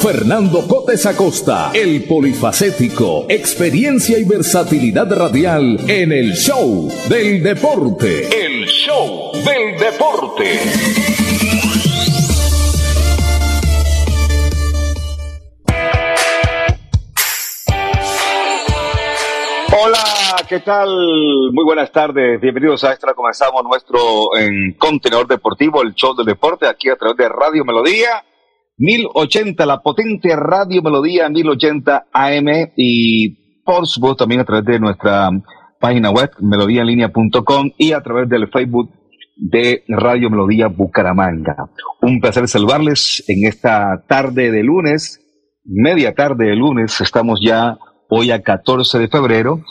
Fernando. Cotes Acosta, el polifacético, experiencia y versatilidad radial en el show del deporte. El show del deporte. Hola, ¿qué tal? Muy buenas tardes. Bienvenidos a Extra. Comenzamos nuestro en contenedor deportivo, el show del deporte, aquí a través de Radio Melodía 1080, la potente Radio Melodía 1080 AM y por supuesto también a través de nuestra página web melodíaenlínea.com y a través del Facebook de Radio Melodía Bucaramanga. Un placer saludarles en esta tarde de lunes, media tarde de lunes, estamos ya hoy a 14 de febrero.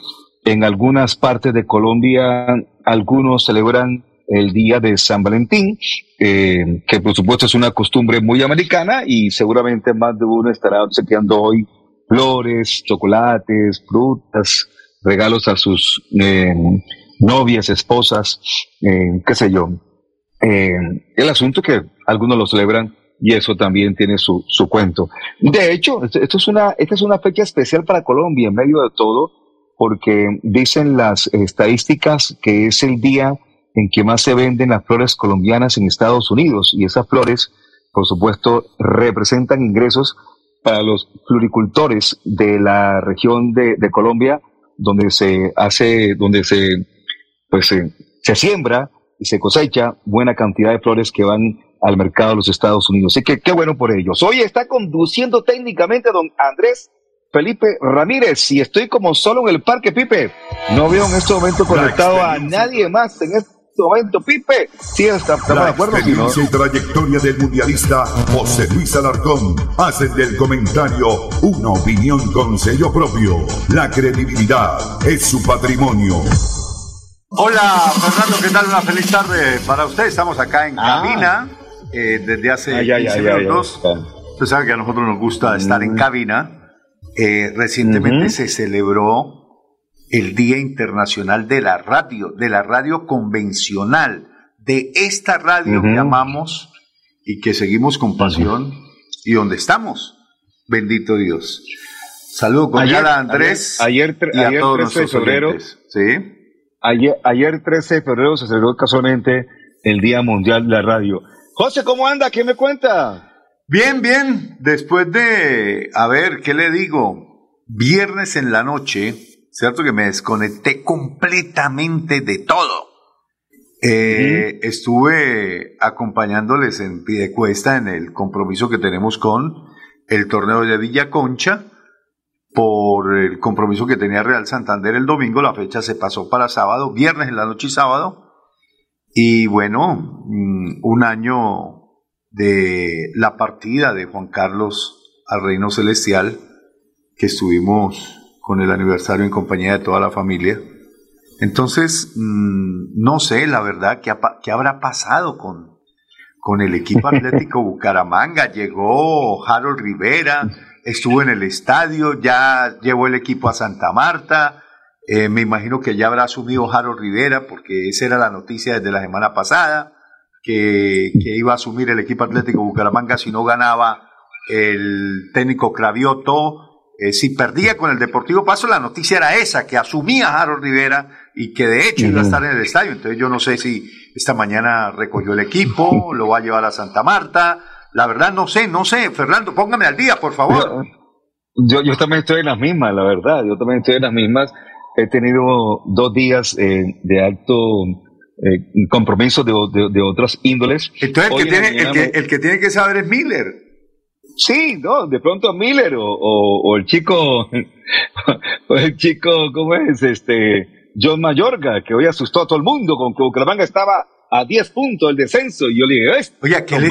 En algunas partes de Colombia, algunos celebran el día de San Valentín, eh, que por supuesto es una costumbre muy americana y seguramente más de uno estará obsequiando hoy flores, chocolates, frutas, regalos a sus eh, novias, esposas, eh, qué sé yo. el asunto que algunos lo celebran y eso también tiene su, su cuento. De hecho, es una, esta es una fecha especial para Colombia en medio de todo, porque dicen las estadísticas que es el día en que más se venden las flores colombianas en Estados Unidos y esas flores, por supuesto, representan ingresos para los floricultores de la región de, Colombia, donde se hace, donde se, pues, se, siembra y se cosecha buena cantidad de flores que van al mercado de los Estados Unidos. Así que qué bueno por ellos. Hoy está conduciendo técnicamente don Andrés Felipe Ramírez y estoy como solo en el parque, Pipe. No veo en este momento conectado a nadie más en este momento, Pipe. Sí, estamos de acuerdo. Experiencia y trayectoria del mundialista José Luis Alarcón hacen del comentario una opinión con sello propio. La credibilidad es su patrimonio. Hola, Fernando, ¿qué tal? Una feliz tarde para usted. Estamos acá en ah. cabina eh, desde hace ay, 15 minutos. Usted sabe que a nosotros nos gusta estar en mm. cabina. Eh, recientemente se celebró el Día Internacional de la Radio, de la radio convencional, de esta radio que amamos y que seguimos con pasión y donde estamos. Bendito Dios. Saludo con ayer, a Andrés ayer, y a todos 13 de febrero. ¿sí? Ayer, ayer 13 de febrero se celebró casualmente el Día Mundial de la Radio. José, ¿cómo anda? ¿Qué me cuenta? Bien, bien. Después de, a ver, ¿qué le digo? Viernes en la noche, ¿cierto? Que me desconecté completamente de todo. Eh, estuve acompañándoles en Pidecuesta en el compromiso que tenemos con el torneo de Villa Concha por el compromiso que tenía Real Santander el domingo, la fecha se pasó para sábado, viernes en la noche y sábado, y bueno, mm, un año de la partida de Juan Carlos al Reino Celestial, que estuvimos con el aniversario en compañía de toda la familia. Entonces, mm, no sé, la verdad, qué, qué habrá pasado con, con el equipo Atlético Bucaramanga. Llegó Harold Rivera, estuvo en el estadio, ya llevó el equipo a Santa Marta. Eh, me imagino que ya habrá asumido Harold Rivera, porque esa era la noticia desde la semana pasada, que, que iba a asumir el equipo Atlético Bucaramanga si no ganaba el técnico Cravioto eh, si perdía con el Deportivo Paso, la noticia era esa, que asumía Harold Rivera y que de hecho iba a estar en el estadio. Entonces yo no sé si esta mañana recogió el equipo, lo va a llevar a Santa Marta. La verdad no sé, no sé. Fernando, póngame al día, por favor. Yo, yo también estoy en las mismas, la verdad. Yo también estoy en las mismas. He tenido dos días eh, de alto eh, compromiso de, de, otras índoles. Entonces, el que, tiene, el, que, el que, tiene que saber es Miller. Sí, no, de pronto Miller o, o, el chico, o el chico, ¿cómo es? Este, John Mayorga, que hoy asustó a todo el mundo con que Bucaramanga estaba a 10 puntos el descenso. Y yo le dije, Oye, ¿qué, le,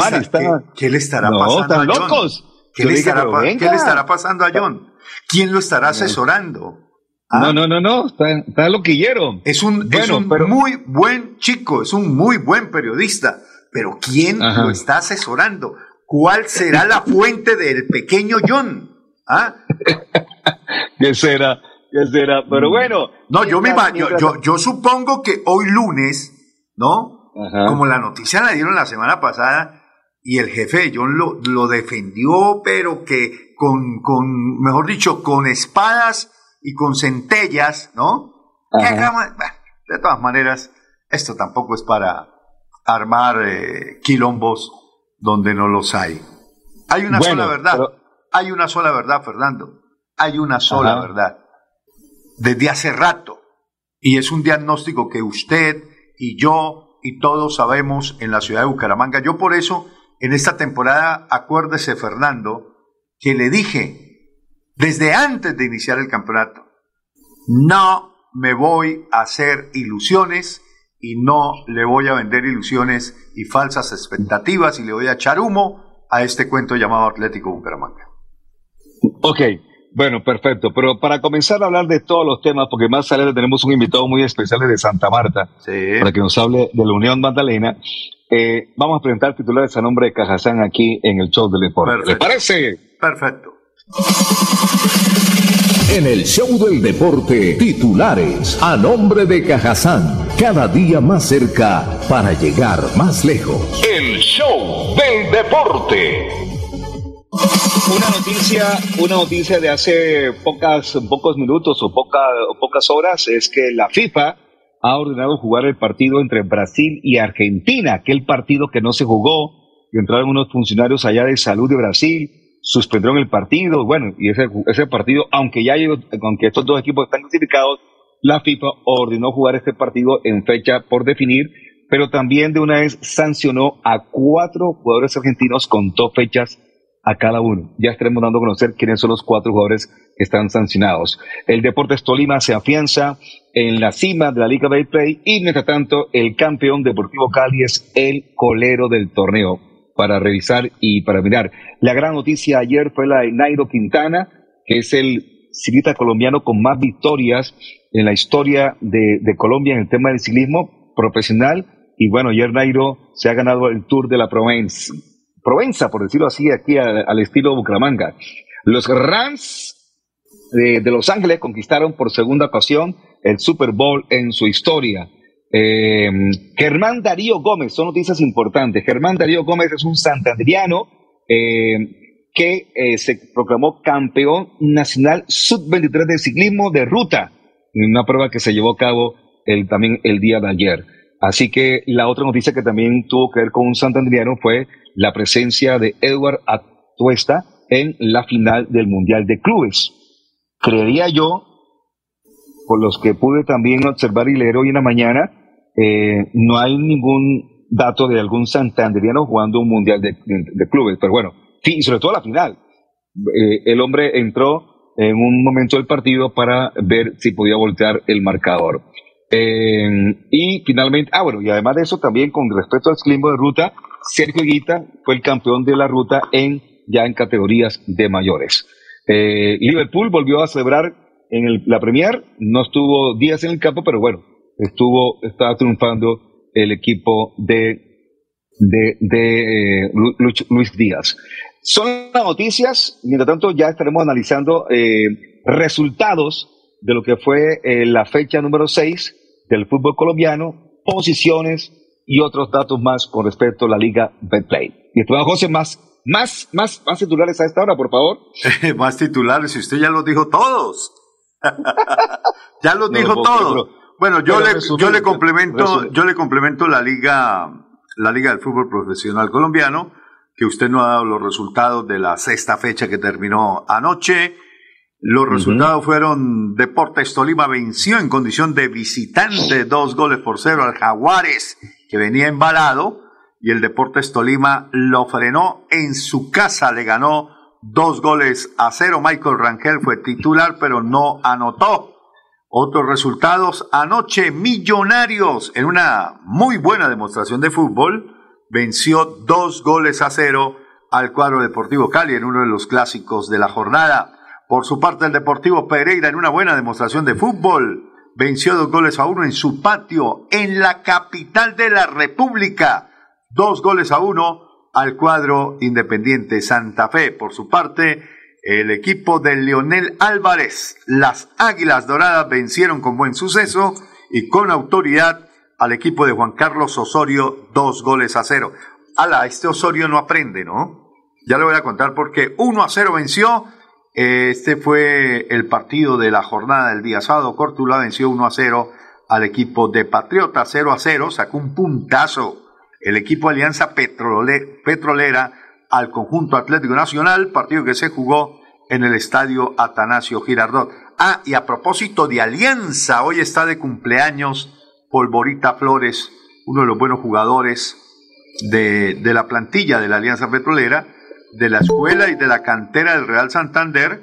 ¿qué, le estará pasando? Están locos. ¿Qué, le estará, ¿Qué le estará pasando a John? ¿Quién lo estará asesorando? ¿Ah? No, no, no, no, está, está loquillero. Es un, es un muy buen chico, es un muy buen periodista, pero ¿quién lo está asesorando? ¿Cuál será la fuente del pequeño John? ¿Ah? ¿Qué será? ¿Qué será? Pero bueno. No, yo, me, yo, yo, yo supongo que hoy lunes, ¿no? Como la noticia la dieron la semana pasada, y el jefe John lo, lo defendió, pero que con, con, mejor dicho, con espadas y con centellas, ¿no? de todas maneras, esto tampoco es para armar eh, quilombos donde no los hay. Hay una sola verdad. Hay una sola verdad, Fernando. Hay una sola verdad. Desde hace rato. Y es un diagnóstico que usted y yo y todos sabemos en la ciudad de Bucaramanga. Yo por eso en esta temporada, acuérdese Fernando, que le dije desde antes de iniciar el campeonato, no me voy a hacer ilusiones y no le voy a vender ilusiones y falsas expectativas y le voy a echar humo a este cuento llamado Atlético Bucaramanga. Ok, bueno, perfecto. Pero para comenzar a hablar de todos los temas, porque más adelante tenemos un invitado muy especial de Santa Marta, para que nos hable de la Unión Magdalena, eh, vamos a presentar titulares a nombre de Cajazán aquí en el show del deporte. ¿Le parece? Perfecto. En el show del deporte, titulares a nombre de Cajazán, cada día más cerca para llegar más lejos. El show del deporte. Una noticia, una noticia de hace pocas, pocos minutos o, o pocas horas es que la FIFA ha ordenado jugar el partido entre Brasil y Argentina, aquel partido que no se jugó, y entraron unos funcionarios allá de salud de Brasil, suspendieron el partido, bueno, y ese, ese partido, aunque ya aunque estos dos equipos están clasificados, la FIFA ordenó jugar este partido en fecha por definir, pero también de una vez sancionó a cuatro jugadores argentinos con dos fechas a cada uno. Ya estaremos dando a conocer quiénes son los cuatro jugadores que están sancionados. El Deportes Tolima se afianza en la cima de la Liga Play y mientras tanto el campeón Deportivo Cali es el colero del torneo para revisar y para mirar. La gran noticia ayer fue la de Nairo Quintana, que es el ciclista colombiano con más victorias en la historia de, de Colombia en el tema del ciclismo profesional. Y bueno, ayer Nairo se ha ganado el Tour de la Provence Provenza, por decirlo así, aquí al estilo Bucaramanga. Los Rams de, Los Ángeles conquistaron por segunda ocasión el Super Bowl en su historia. Eh, Germán Darío Gómez, son noticias importantes. Germán Darío Gómez es un santandriano eh, que eh, se proclamó campeón nacional sub-23 de ciclismo de ruta, en una prueba que se llevó a cabo el, también el día de ayer. Así que la otra noticia que también tuvo que ver con un santandriano fue la presencia de Edward Atuesta en la final del Mundial de Clubes. Creería yo, por los que pude también observar y leer hoy en la mañana, eh, no hay ningún dato de algún santanderiano jugando un Mundial de, Clubes, pero bueno, y sobre todo la final. Eh, el hombre entró en un momento del partido para ver si podía voltear el marcador. Eh, y finalmente, ah, bueno, y además de eso, también con respecto al ciclismo de ruta, Sergio Guita fue el campeón de la ruta en ya en categorías de mayores. Eh, Liverpool volvió a celebrar en la Premier, no estuvo días en el campo, pero bueno, estuvo, estaba triunfando el equipo de, de, de eh, Luis Díaz. Son las noticias, mientras tanto ya estaremos analizando eh, resultados de lo que fue la fecha número 6 del fútbol colombiano, posiciones, y otros datos más con respecto a la Liga Betplay. Y estimado José, más, más, más, más titulares a esta hora, por favor. más titulares, y usted ya los dijo todos. ya los dijo todos. Bueno, yo le, yo le complemento, yo le complemento la liga, la liga del fútbol profesional colombiano, que usted no ha dado los resultados de la sexta fecha que terminó anoche. Los resultados fueron Deportes Tolima venció en condición de visitante dos goles por cero al Jaguares, que venía embalado, y el Deportes Tolima lo frenó en su casa, le ganó dos goles a cero. Michael Rangel fue titular, pero no anotó. Otros resultados, anoche Millonarios, en una muy buena demostración de fútbol, venció dos goles a cero al cuadro Deportivo Cali en uno de los clásicos de la jornada. Por su parte, el Deportivo Pereira, en una buena demostración de fútbol, venció dos goles a uno en su patio, en la capital de la República. Dos goles a uno al cuadro Independiente Santa Fe. Por su parte, el equipo de Leonel Álvarez, las Águilas Doradas, vencieron con buen suceso y con autoridad al equipo de Juan Carlos Osorio, dos goles a cero. Ala, este Osorio no aprende, ¿no? Ya le voy a contar porque 1 a 0 venció este fue el partido de la jornada del día sábado. Córtula venció 1 a 0 al equipo de Patriota 0 a 0, sacó un puntazo el equipo Alianza Petrolera al conjunto Atlético Nacional, partido que se jugó en el estadio Atanasio Girardot. Ah, y a propósito de Alianza, hoy está de cumpleaños Polvorita Flores, uno de los buenos jugadores de, de la plantilla de la Alianza Petrolera de la escuela y de la cantera del Real Santander,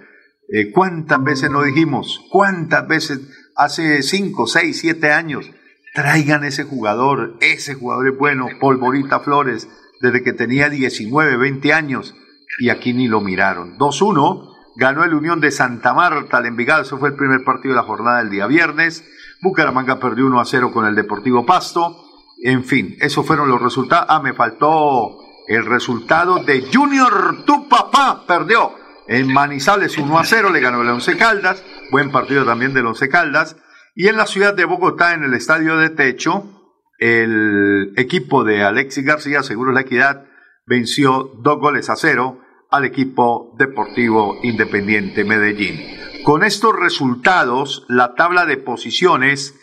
eh, ¿cuántas veces no dijimos? ¿Cuántas veces hace 5, 6, 7 años? Traigan ese jugador, ese jugador es bueno, Polvorita Flores, desde que tenía 19, 20 años, y aquí ni lo miraron. 2-1, ganó el Unión de Santa Marta al Envigado, eso fue el primer partido de la jornada del día viernes. Bucaramanga perdió 1 a 0 con el Deportivo Pasto. En fin, esos fueron los resultados. Ah, me faltó el resultado de Junior Tu Papá perdió en Manizales 1 a 0, le ganó el Once Caldas, buen partido también del Once Caldas. Y en la ciudad de Bogotá, en el estadio de techo, el equipo de Alexis García, Seguro La Equidad, venció dos goles a cero al equipo deportivo Independiente Medellín. Con estos resultados, la tabla de posiciones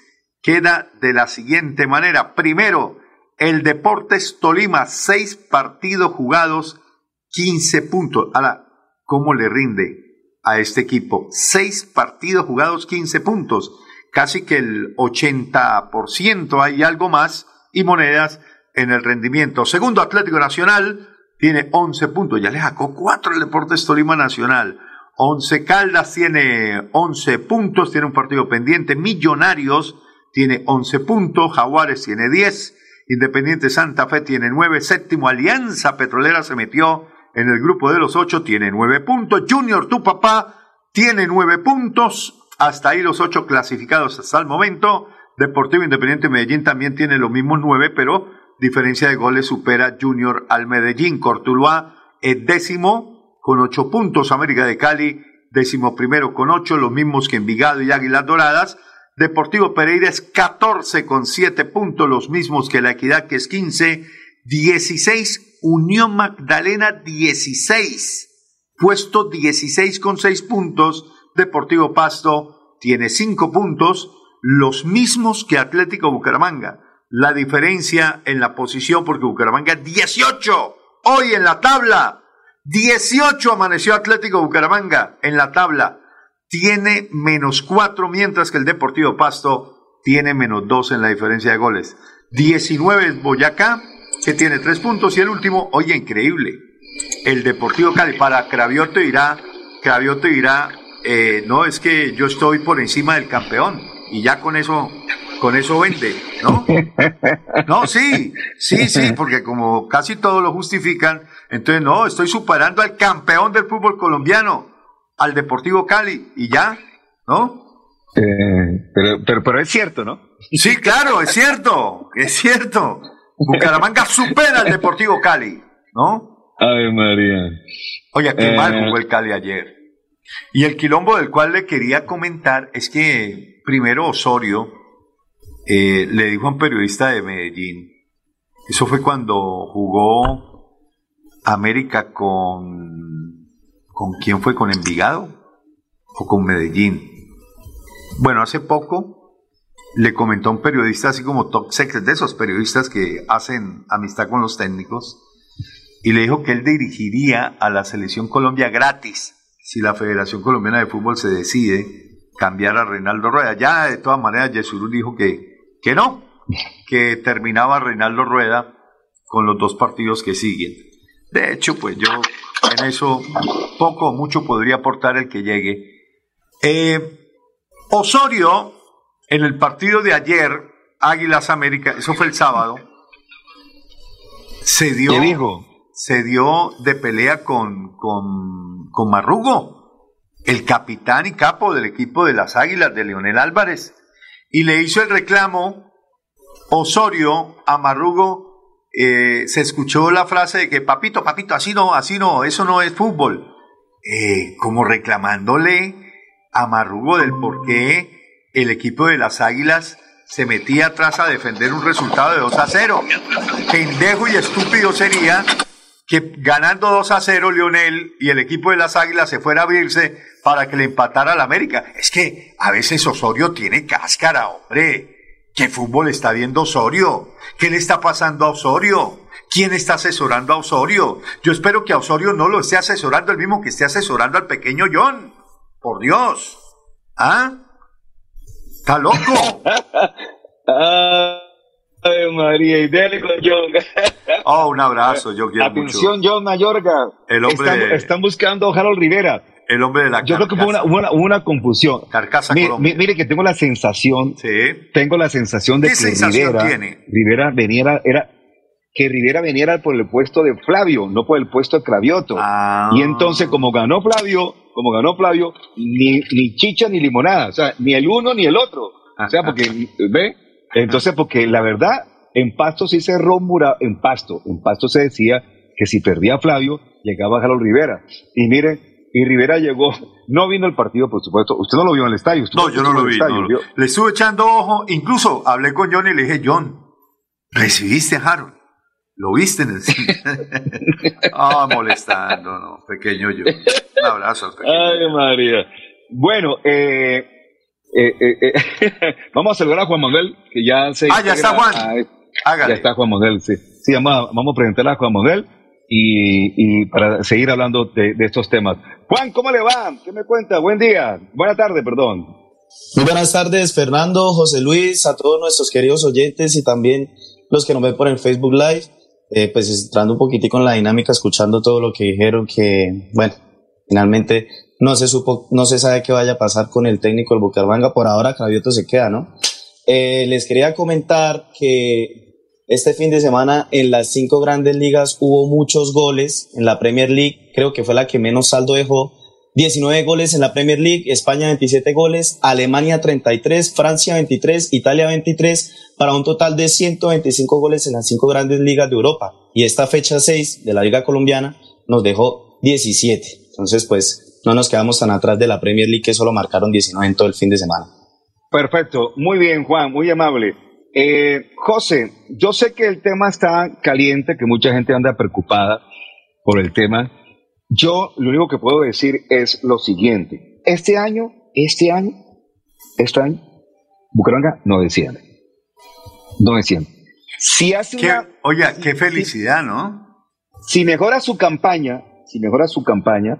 queda de la siguiente manera. Primero, el Deportes Tolima, seis partidos jugados, 15 puntos. Ahora, ¿cómo le rinde a este equipo? Seis partidos jugados, 15 puntos. Casi que el 80% hay algo más y monedas en el rendimiento. Segundo, Atlético Nacional tiene 11 puntos. Ya le sacó 4 el Deportes Tolima Nacional. 11 Caldas tiene 11 puntos, tiene un partido pendiente. Millonarios tiene 11 puntos. Jaguares tiene 10. Independiente Santa Fe tiene nueve, séptimo Alianza Petrolera se metió en el grupo de los ocho, tiene nueve puntos, Junior tu papá tiene nueve puntos, hasta ahí los ocho clasificados hasta el momento, Deportivo Independiente Medellín también tiene los mismos nueve, pero diferencia de goles supera Junior al Medellín, Cortuluá es décimo con ocho puntos, América de Cali décimo primero con ocho, los mismos que Envigado y Águilas Doradas, Deportivo Pereira es 14 con 7 puntos, los mismos que la Equidad, que es 15. 16, Unión Magdalena 16. Puesto 16 con 6 puntos. Deportivo Pasto tiene 5 puntos, los mismos que Atlético Bucaramanga. La diferencia en la posición, porque Bucaramanga 18. Hoy en la tabla. 18 amaneció Atlético Bucaramanga en la tabla tiene menos cuatro, mientras que el Deportivo Pasto tiene menos dos en la diferencia de goles. 19 Boyacá, que tiene tres puntos, y el último, oye, increíble, el Deportivo Cali. Para Cravioto dirá, Cravioto dirá, eh, no, es que yo estoy por encima del campeón, y ya con eso, con eso vende, ¿no? No, sí, sí, sí, porque como casi todos lo justifican, entonces no, estoy superando al campeón del fútbol colombiano al Deportivo Cali y ya, ¿no? Eh, pero, pero, pero es cierto, ¿no? Sí, claro, es cierto, es cierto. Bucaramanga supera al Deportivo Cali, ¿no? Ay, María. Oye, qué mal eh. jugó el Cali ayer. Y el quilombo del cual le quería comentar es que primero Osorio eh, le dijo a un periodista de Medellín, eso fue cuando jugó América con ¿Con quién fue? ¿Con Envigado? ¿O con Medellín? Bueno, hace poco le comentó a un periodista, así como top secret, de esos periodistas que hacen amistad con los técnicos, y le dijo que él dirigiría a la selección Colombia gratis, si la Federación Colombiana de Fútbol se decide cambiar a Reinaldo Rueda. Ya de todas maneras Yesurú dijo que, que no, que terminaba Reinaldo Rueda con los dos partidos que siguen. De hecho, pues yo en eso poco o mucho podría aportar el que llegue. Eh, Osorio, en el partido de ayer, Águilas América, eso fue el sábado, se dio, se dio de pelea con, con, con Marrugo, el capitán y capo del equipo de las Águilas de Leonel Álvarez, y le hizo el reclamo Osorio a Marrugo. Eh, se escuchó la frase de que papito, papito, así no, así no, eso no es fútbol. Eh, como reclamándole a Marrugo del por qué el equipo de las Águilas se metía atrás a defender un resultado de 2 a 0. Pendejo y estúpido sería que ganando 2 a 0 Lionel y el equipo de las Águilas se fuera a abrirse para que le empatara al América. Es que a veces Osorio tiene cáscara, hombre. ¿Qué fútbol está viendo Osorio? ¿Qué le está pasando a Osorio? ¿Quién está asesorando a Osorio? Yo espero que a Osorio no lo esté asesorando el mismo que esté asesorando al pequeño John. Por Dios. ¿Ah? ¡Está loco! Ay, María, y dale con John. oh, un abrazo, yo quiero Atención, John Mayorga. El hombre están, buscando a Harold Rivera. El hombre de la Yo creo que fue una, una, confusión. Carcasa mire, que tengo la sensación. Sí. Tengo la sensación de que Rivera, tiene? Rivera venía, era, que Rivera venía por el puesto de Flavio, no por el puesto de Cravioto. Ah. Y entonces, como ganó Flavio, como ganó Flavio, ni, ni chicha ni limonada, o sea, ni el uno ni el otro. O sea, porque, ¿ve? Entonces, porque la verdad, en Pasto sí se romura, en Pasto, en Pasto se decía que si perdía Flavio, llegaba Jalo Rivera. Y mire, y Rivera llegó, no vino el partido, por supuesto. Usted no lo vio en el estadio. No, yo no lo vi. Le estuve echando ojo, incluso hablé con John y le dije, John, ¿recibiste a Harold? ¿Lo viste en el cine? ah, molestando, ¿no? Pequeño yo. Un abrazo pequeño. Ay, María. Bueno, eh, eh, eh, vamos a saludar a Juan Manuel, que ya se... Ah, ya está Juan. Ya está Juan Manuel, sí. Sí, vamos a, presentar a Juan Manuel y, para seguir hablando de, de, estos temas. Juan, ¿cómo le va? ¿Qué me cuenta? Buen día. Buena tarde, perdón. Muy buenas tardes, Fernando, José Luis, a todos nuestros queridos oyentes y también los que nos ven por el Facebook Live eh, pues entrando un poquitico en la dinámica, escuchando todo lo que dijeron, que bueno, finalmente no se supo, no se sabe qué vaya a pasar con el técnico del Bucaramanga, por ahora Cravioto se queda, ¿no? Eh, les quería comentar que este fin de semana en las cinco grandes ligas hubo muchos goles, en la Premier League creo que fue la que menos saldo dejó, 19 goles en la Premier League, España 27 goles, Alemania 33, Francia 23, Italia 23, para un total de 125 goles en las cinco grandes ligas de Europa. Y esta fecha 6 de la Liga Colombiana nos dejó 17. Entonces, pues no nos quedamos tan atrás de la Premier League que solo marcaron 19 en todo el fin de semana. Perfecto, muy bien Juan, muy amable. Eh, José, yo sé que el tema está caliente, que mucha gente anda preocupada por el tema. Yo lo único que puedo decir es lo siguiente. Este año, este año, este año, Bucaramanga no desciende. No desciende. Si hace Oye, qué felicidad, ¿no? Si mejora su campaña, si mejora su campaña,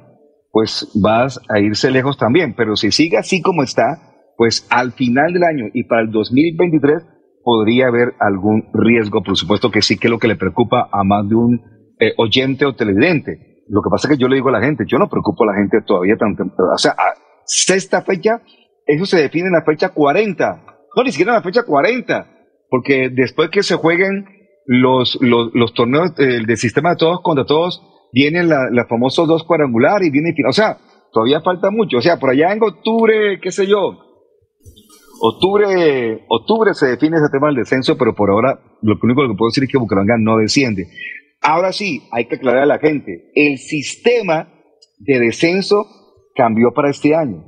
pues vas a irse lejos también. Pero si sigue así como está, pues al final del año y para el 2023 podría haber algún riesgo, por supuesto que sí que es lo que le preocupa a más de un eh, oyente o televidente lo que pasa es que yo le digo a la gente, yo no preocupo a la gente todavía tan temprano. O sea, a sexta fecha, eso se define en la fecha 40. No, ni siquiera en la fecha 40. Porque después que se jueguen los, los, los torneos eh, del sistema de todos contra todos, vienen los la famosos dos cuadrangular y viene, o sea, todavía falta mucho. O sea, por allá en octubre, qué sé yo, octubre, octubre se define ese tema del descenso, pero por ahora lo único que puedo decir es que Bucaramanga no desciende. Ahora sí, hay que aclarar a la gente, el sistema de descenso cambió para este año.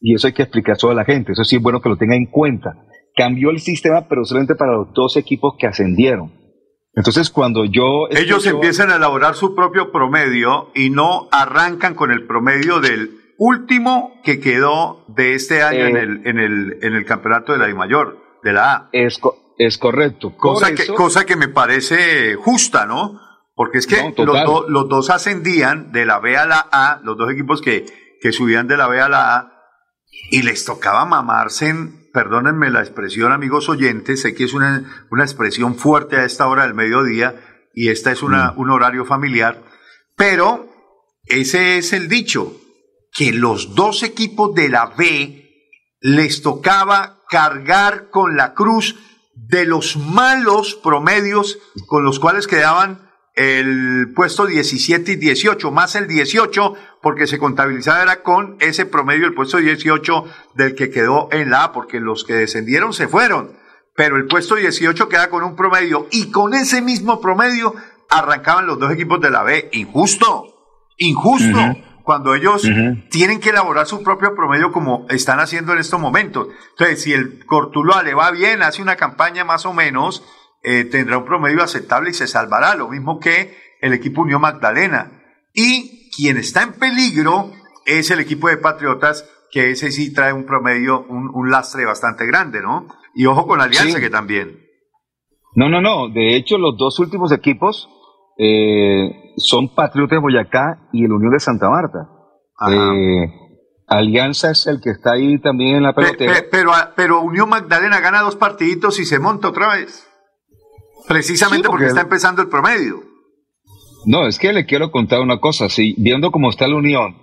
Y eso hay que explicar a la gente, eso sí es bueno que lo tenga en cuenta. Cambió el sistema, pero solamente para los dos equipos que ascendieron. Entonces, cuando yo... Ellos empiezan a elaborar su propio promedio y no arrancan con el promedio del último que quedó de este año en, eh, el, en, el, en el campeonato de la I mayor, de la A. Es, es correcto. Cosa, que, cosa que me parece justa, ¿no? Porque es que los, los, dos ascendían de la B a la A, los dos equipos que, que subían de la B a la A y les tocaba mamarse, en, perdónenme la expresión, amigos oyentes, sé que es una, una expresión fuerte a esta hora del mediodía y esta es una, un horario familiar, pero ese es el dicho, que los dos equipos de la B les tocaba cargar con la cruz de los malos promedios con los cuales quedaban el puesto 17 y 18, más el 18, porque se contabilizaba era con ese promedio el puesto 18 del que quedó en la A, porque los que descendieron se fueron, pero el puesto 18 queda con un promedio y con ese mismo promedio arrancaban los dos equipos de la B. Injusto, injusto. Cuando ellos tienen que elaborar su propio promedio como están haciendo en estos momentos. Entonces, si el Cortuloa le va bien, hace una campaña más o menos, eh, tendrá un promedio aceptable y se salvará, lo mismo que el equipo Unión Magdalena. Y quien está en peligro es el equipo de Patriotas, que ese sí trae un promedio, un, lastre bastante grande, ¿no? Y ojo con Alianza, que también. No, no, no. De hecho, los dos últimos equipos eh, son Patriotas de Boyacá y el Unión de Santa Marta. Eh, Alianza es el que está ahí también en la pelotera. pero, pero Unión Magdalena gana dos partiditos y se monta otra vez. Precisamente porque, está empezando el promedio. No, es que le quiero contar una cosa. Si viendo cómo está la Unión,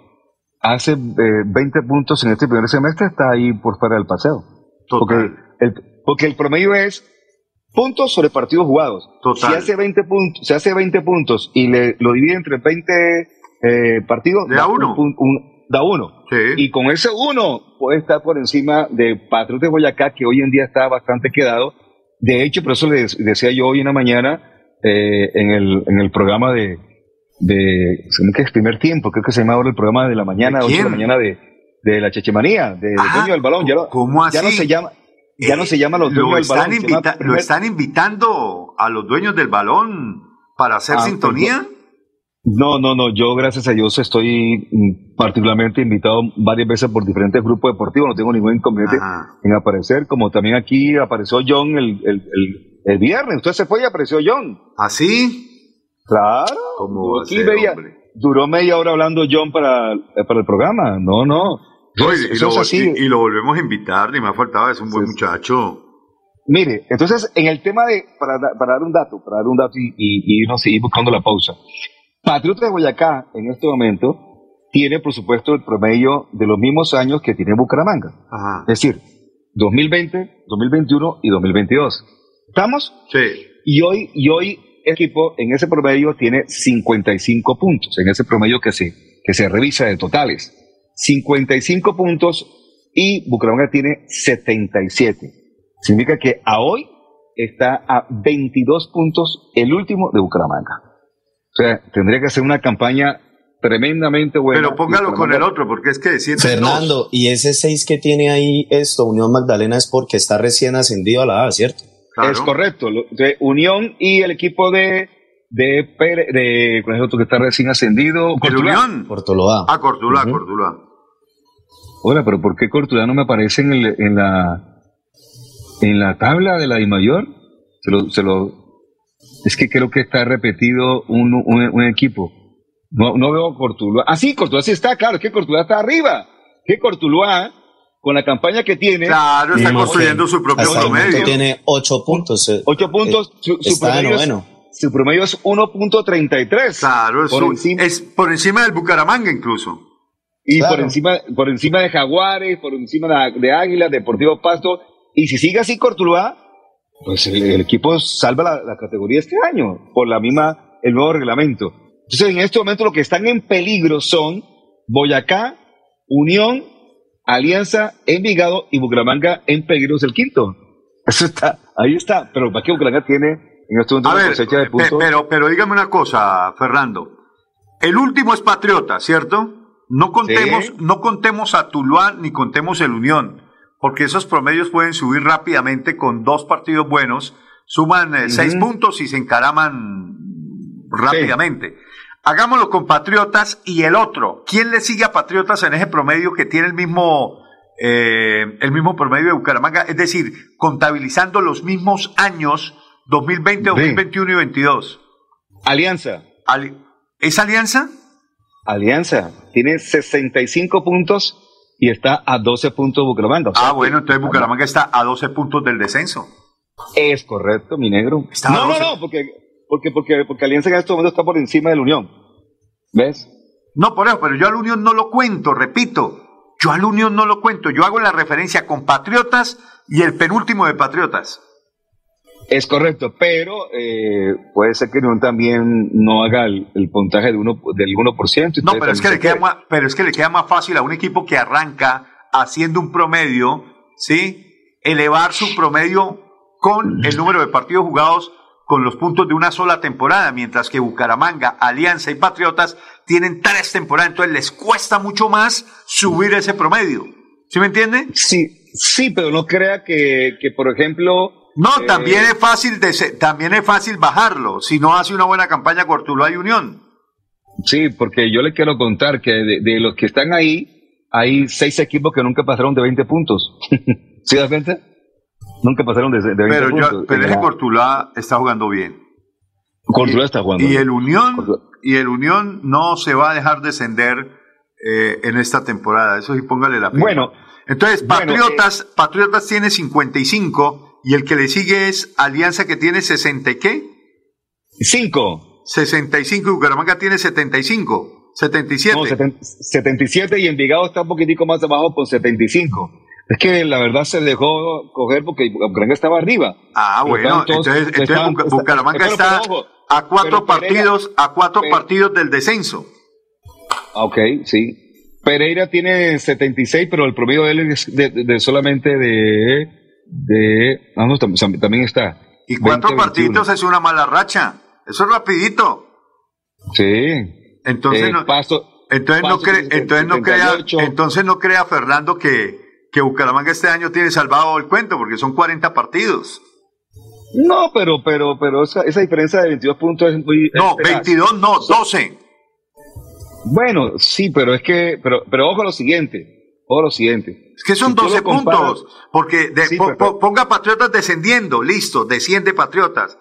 hace 20 eh, puntos en este primer semestre, está ahí por fuera del paseo. Porque el, porque el promedio es puntos sobre partidos jugados. Si hace 20 puntos, se hace 20 puntos y le, lo divide entre 20 eh, partidos, da uno. da uno. Y con ese uno puede estar por encima de Patriotas de Boyacá, que hoy en día está bastante quedado, de hecho, por eso les decía yo hoy en la mañana eh, en, el, en el programa de, de ¿qué es? Primer Tiempo, creo que se llama ahora el programa de la mañana, ¿De, de la mañana de, de la Chechemanía, de, ah, dueño del balón. Ya, ¿Cómo así? Ya no se llama, ya no se llama los dueños del balón. ¿Lo están invitando a los dueños del balón para hacer ah, pues sintonía? No, no, no. Yo, gracias a Dios, estoy mm, particularmente invitado varias veces por diferentes grupos deportivos. No tengo ningún inconveniente en aparecer. Como también aquí apareció John el, el, el, viernes. Usted se fue y apareció John. ¿Ah, sí? Claro. ¿Cómo aquí veía, duró media hora hablando John para, para el programa. No, no. y, lo, así. Y, lo volvemos a invitar, ni me ha faltado, es un buen muchacho. Mire, entonces en el tema de, para, para dar un dato, para dar un dato y, y, y irnos seguir buscando la pausa. Patriota de Boyacá, en este momento, tiene, por supuesto, el promedio de los mismos años que tiene Bucaramanga. Es decir, 2020, 2021 y 2022. ¿Estamos? Sí. Y hoy, y hoy el equipo en ese promedio tiene 55 puntos, en ese promedio que se, que se revisa de totales. 55 puntos y Bucaramanga tiene 77. Significa que a hoy está a 22 puntos el último de Bucaramanga. O sea, tendría que hacer una campaña tremendamente buena. Pero póngalo con el otro, porque es que Fernando, y ese 6 que tiene ahí esto, Unión Magdalena, es porque está recién ascendido a la A, ¿cierto? Es correcto. De Unión y el equipo de de Pere, de ¿cuál es otro que está recién ascendido? Cortuluá. Cortuluá. Ah, Cortuluá, uh Ahora, pero ¿por qué Cortuluá no me aparece en, en la en la tabla de la I mayor? Se lo, se lo es que creo que está repetido un, un, equipo. No, no veo Cortuluá. Ah, sí, Cortuluá sí está, claro, es que Cortuluá está arriba. Que Cortuluá, con la campaña que tiene. Claro, está construyendo su propio promedio. Tiene ocho puntos. Eh, ocho puntos, su, promedio es, su promedio es 1.33. Claro, por encima, es por encima del Bucaramanga incluso. Y por encima, por encima de Jaguares, por encima de, de Águilas, Deportivo Pasto. Y si sigue así Cortuluá, pues el, equipo salva la, categoría este año por la misma, el nuevo reglamento. Entonces, en este momento lo que están en peligro son Boyacá, Unión, Alianza, Envigado y Bucaramanga en peligro es el quinto. Eso está, ahí está. Pero para qué Bucaramanga tiene en este momento una cosecha de puntos. Pero, pero dígame una cosa, Fernando. El último es Patriota, ¿cierto? No contemos, no contemos a Tuluá ni contemos el Unión porque esos promedios pueden subir rápidamente con dos partidos buenos, suman eh, seis puntos y se encaraman rápidamente. Hagámoslo con Patriotas y el otro. ¿Quién le sigue a Patriotas en ese promedio que tiene el mismo, eh, el mismo promedio de Bucaramanga? Es decir, contabilizando los mismos años 2020, 2021 y 2022. Alianza. ¿Es Alianza? Alianza tiene 65 puntos y está a 12 puntos Bucaramanga. ah, bueno, entonces Bucaramanga está a 12 puntos del descenso. Es correcto, mi negro. no, no, no, porque, porque, porque, porque Alianza en este momento está por encima de la Unión. ¿Ves? No, por eso, pero yo al Unión no lo cuento, repito. Yo al Unión no lo cuento. Yo hago la referencia con Patriotas y el penúltimo de Patriotas. Es correcto, pero eh, puede ser que Unión también no haga el, puntaje de uno, del 1%. No, pero es, que le queda más, pero es que le queda más fácil a un equipo que arranca haciendo un promedio, ¿sí? Elevar su promedio con el número de partidos jugados con los puntos de una sola temporada, mientras que Bucaramanga, Alianza y Patriotas tienen tres temporadas, entonces les cuesta mucho más subir ese promedio. ¿Sí me entiende? Sí, sí, pero no crea que, que por ejemplo... No, eh, también es fácil de, también es fácil bajarlo, si no hace una buena campaña Cortuluá y Unión. Sí, porque yo le quiero contar que de, los que están ahí, hay seis equipos que nunca pasaron de 20 puntos. ¿Sí das cuenta? Nunca pasaron de, 20 pero puntos. pero ese Cortuluá está jugando bien. Cortuluá está jugando Y el Unión y el Unión no se va a dejar descender eh, en esta temporada. Eso sí, póngale la pena. Bueno. Entonces, Patriotas, eh, Patriotas tiene 55 y el que le sigue es Alianza que tiene 60 y qué? 5. 65 y Bucaramanga tiene 75. 77. No, 77 y Envigado está un poquitico más abajo con 75. Es que la verdad se dejó coger porque Bucaramanga estaba arriba. Ah, bueno, entonces, Bucaramanga está a cuatro partidos, a cuatro partidos del descenso. Ok, sí. Pereira tiene 76, pero el promedio de él es de, solamente de, de ah, también está. Y cuatro partidos es una mala racha. Eso es rapidito. Sí. Entonces no, entonces no entonces no crea, entonces no crea Fernando que que Bucaramanga este año tiene salvado el cuento, porque son 40 partidos. No, pero, pero, pero esa, esa diferencia de 22 puntos es muy... No, 22 no, 12. Bueno, sí, pero es que, pero, pero ojo a lo siguiente, a lo siguiente. Es que son 12 puntos, porque ponga Patriotas descendiendo, listo, desciende Patriotas.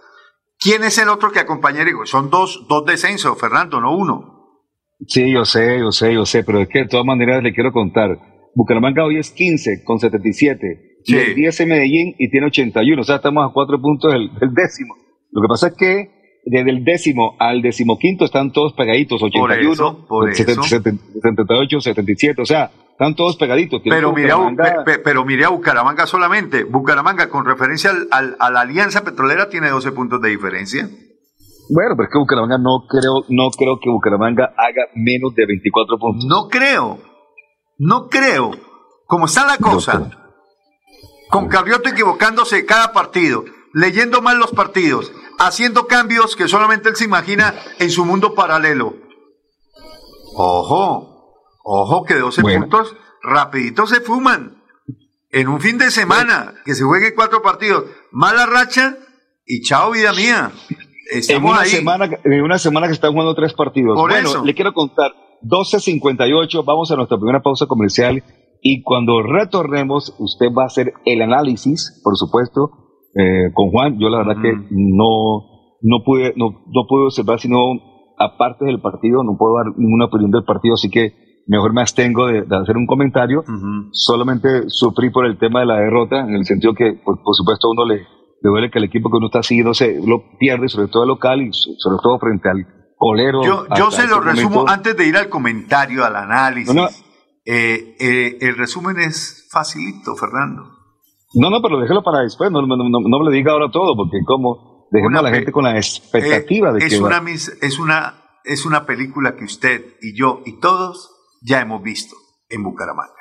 ¿Quién es el otro que acompaña? Son dos, dos descensos, Fernando, no uno. Sí, yo sé, yo sé, yo sé, pero es que de todas maneras le quiero contar. Bucaramanga hoy es 15 con 77. Y el 10 es Medellín y tiene 81. O sea, estamos a cuatro puntos del, décimo. Lo que pasa es que desde el décimo al decimoquinto están todos pegaditos. 81, por 78, 77. O sea, están todos pegaditos. Pero mire, pero mire a Bucaramanga solamente. Bucaramanga, con referencia al, a la Alianza Petrolera, tiene 12 puntos de diferencia. Bueno, pero es que Bucaramanga no creo, no creo que Bucaramanga haga menos de 24 puntos. No creo. No creo, como está la cosa, con Carrioto equivocándose cada partido, leyendo mal los partidos, haciendo cambios que solamente él se imagina en su mundo paralelo. Ojo, ojo que 12 puntos rapidito se fuman. En un fin de semana, que se juegue cuatro partidos, mala racha y chao vida mía. Estamos en una ahí. Semana, en una semana que están jugando tres partidos. bueno, le quiero contar, 12.58, vamos a nuestra primera pausa comercial y cuando retornemos usted va a hacer el análisis, por supuesto, eh, con Juan. Yo la verdad que no, no, pude, no, no pude observar sino aparte del partido, no puedo dar ninguna opinión del partido, así que mejor me abstengo de, hacer un comentario. Solamente sufrí por el tema de la derrota, en el sentido que, por, supuesto, a uno le, le duele que el equipo que uno está siguiendo se lo pierde, sobre todo el local y sobre todo frente al colero. Yo, yo se lo resumo antes de ir al comentario, al análisis. Eh, eh, el resumen es facilito, Fernando. No, no, pero déjelo para después, no, no, no, me le diga ahora todo, porque como dejemos a la gente con la expectativa de es que... Una, es, una, es una película que usted y yo y todos ya hemos visto en Bucaramanga.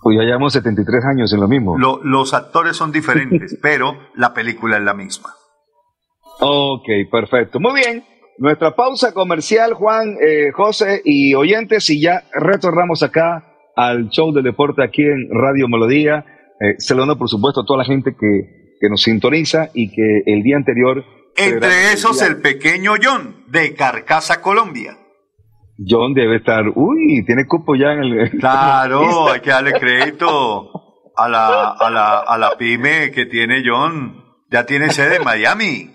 Pues ya llevamos 73 años en lo mismo. los actores son diferentes, pero la película es la misma. Ok, perfecto. Muy bien. Nuestra pausa comercial, Juan, eh, José y oyentes, y ya retornamos acá al show del deporte aquí en Radio Melodía. Eh, saludando, por supuesto, a toda la gente que, que nos sintoniza y que el día anterior. Entre esos, el, pequeño John, de Carcasa, Colombia. John debe estar, uy, tiene cupo ya en el. Claro, hay que darle crédito a la, a la, a la pyme que tiene John. Ya tiene sede en Miami.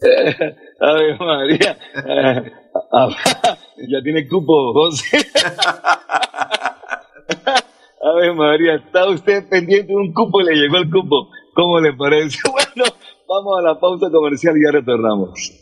Ay, María. Ah, ya tiene cupo, José. A ver, María, está usted pendiente de un cupo y le llegó el cupo. ¿Cómo le parece? Bueno, vamos a la pausa comercial y ya retornamos.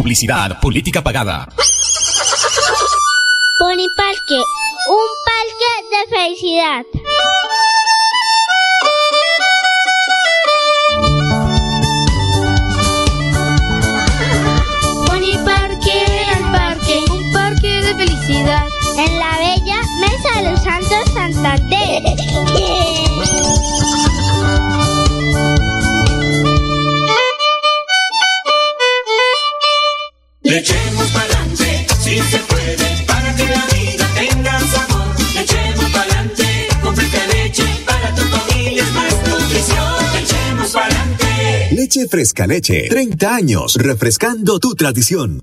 Publicidad, política pagada. Parque, un parque de felicidad. Parque, al parque, un parque de felicidad. En la bella Mesa de los Santos Santander. Echemos pa'lante, si se puede, para que la vida tenga sabor. Echemos pa'lante, con fresca leche, para tu familia es más nutrición. Echemos pa'lante. Leche fresca leche, 30 años, refrescando tu tradición.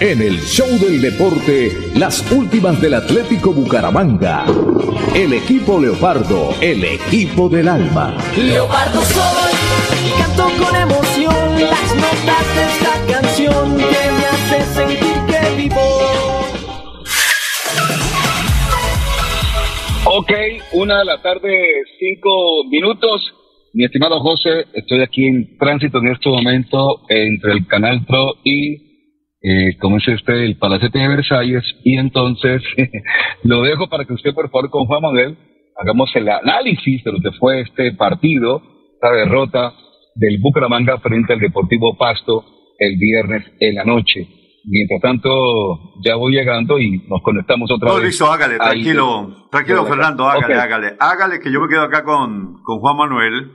En el show del deporte, las últimas del Atlético Bucaramanga. El equipo Leopardo, el equipo del alma. Leopardo soy y canto con emoción las notas de esta canción que me hace sentir que vivo. Ok, una de la tarde, cinco minutos. Mi estimado José, estoy aquí en tránsito en este momento entre el Canal Pro y, eh, como es este, el Palacete de Versalles. Y entonces lo dejo para que usted, por favor, con Juan Manuel, hagamos el análisis de lo que fue este partido, esta derrota del Bucaramanga frente al Deportivo Pasto el viernes en la noche. Mientras tanto, ya voy llegando y nos conectamos otra No, vez. listo, hágale, Ahí. tranquilo, tranquilo, Fernando, hágale, Ok. hágale. Hágale que yo me quedo acá con, con Juan Manuel.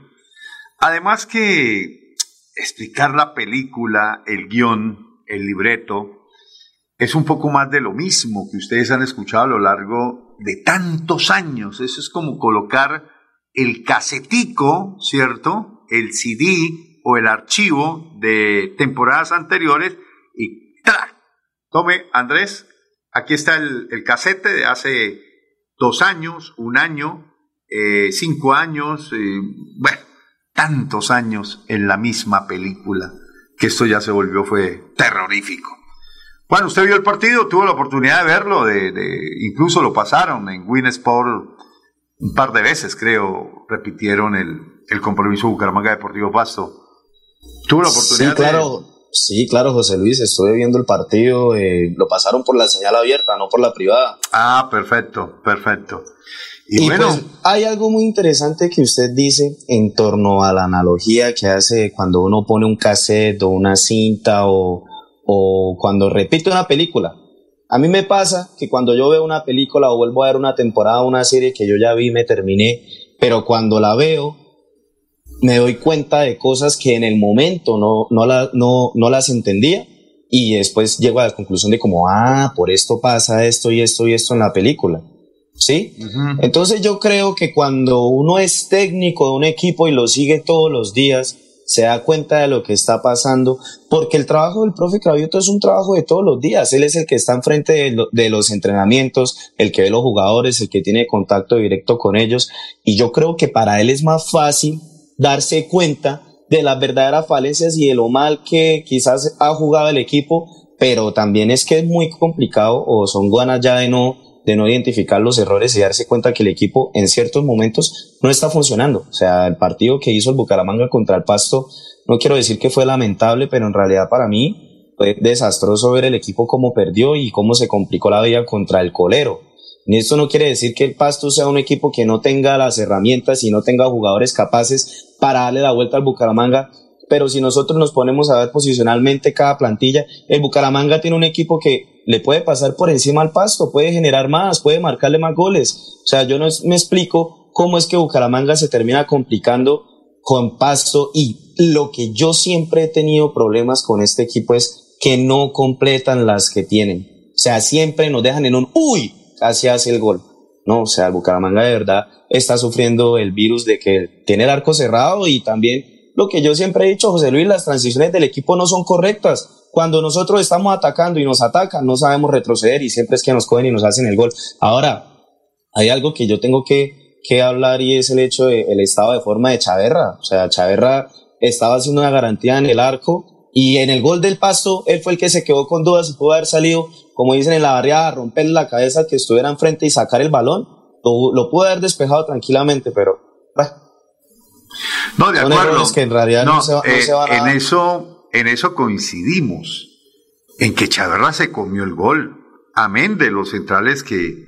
Además que explicar la película, el guion, el libreto, es un poco más de lo mismo que ustedes han escuchado a lo largo de tantos años. Eso es como colocar el casetico, ¿cierto? El CD o el archivo de temporadas anteriores y ¡tra! Tome, Andrés, aquí está el, casete de hace dos años, un año, eh, cinco años, eh, bueno, tantos años en la misma película, que esto ya se volvió, fue terrorífico. Bueno, usted vio el partido, tuvo la oportunidad de verlo, de, de- incluso lo pasaron en Win Sport un par de veces, creo, repitieron el, el compromiso Bucaramanga Deportivo Pasto. Tuvo la Sí, oportunidad de- claro, sí, claro, José Luis, estuve viendo el partido, eh, lo pasaron por la señal abierta, no por la privada. Ah, perfecto, perfecto. Y, Y, bueno, pues hay algo muy interesante que usted dice en torno a la analogía que hace cuando uno pone un cassette o una cinta o, o cuando repite una película. A mí me pasa que cuando yo veo una película o vuelvo a ver una temporada o una serie que yo ya vi, me terminé, pero cuando la veo, me doy cuenta de cosas que en el momento no, no, la- no, no las entendía y después llego a la conclusión de como, ah, por esto pasa esto y esto y esto en la película. ¿Sí? Entonces yo creo que cuando uno es técnico de un equipo y lo sigue todos los días, se da cuenta de lo que está pasando, porque el trabajo del profe Cravioto es un trabajo de todos los días. Él es el que está enfrente de, lo- de los entrenamientos, el que ve los jugadores, el que tiene contacto directo con ellos. Y yo creo que para él es más fácil darse cuenta de las verdaderas falencias y de lo mal que quizás ha jugado el equipo, pero también es que es muy complicado o son ganas ya de no, de no identificar los errores y darse cuenta que el equipo en ciertos momentos no está funcionando. O sea, el partido que hizo el Bucaramanga contra el Pasto, no quiero decir que fue lamentable, pero en realidad para mí fue desastroso ver el equipo cómo perdió y cómo se complicó la vida contra el colero. Y esto no quiere decir que el Pasto sea un equipo que no tenga las herramientas y no tenga jugadores capaces para darle la vuelta al Bucaramanga. Pero si nosotros nos ponemos a ver posicionalmente cada plantilla, el Bucaramanga tiene un equipo que le puede pasar por encima al Pasto, puede generar más, puede marcarle más goles. O sea, yo no me explico cómo es que Bucaramanga se termina complicando con Pasto y lo que yo siempre he tenido problemas con este equipo es que no completan las que tienen. O sea, siempre nos dejan en un uy, casi hace el gol. No, o sea, Bucaramanga de verdad está sufriendo el virus de que tiene el arco cerrado y también lo que yo siempre he dicho, José Luis, las transiciones del equipo no son correctas. Cuando nosotros estamos atacando y nos atacan, no sabemos retroceder y siempre es que nos cogen y nos hacen el gol. Ahora, hay algo que yo tengo que, que hablar y es el hecho del estado de forma de Chaverra. O sea, Chaverra estaba haciendo una garantía en el arco y en el gol del pasto, él fue el que se quedó con dudas y pudo haber salido, como dicen en la barriada, a romper la cabeza que estuviera enfrente y sacar el balón. Lo, lo pudo haber despejado tranquilamente, pero No, de Son acuerdo. errores que en realidad no se va- no eh, se van a en dar. eso, en eso coincidimos. En que Chaverra se comió el gol. Amén de los centrales que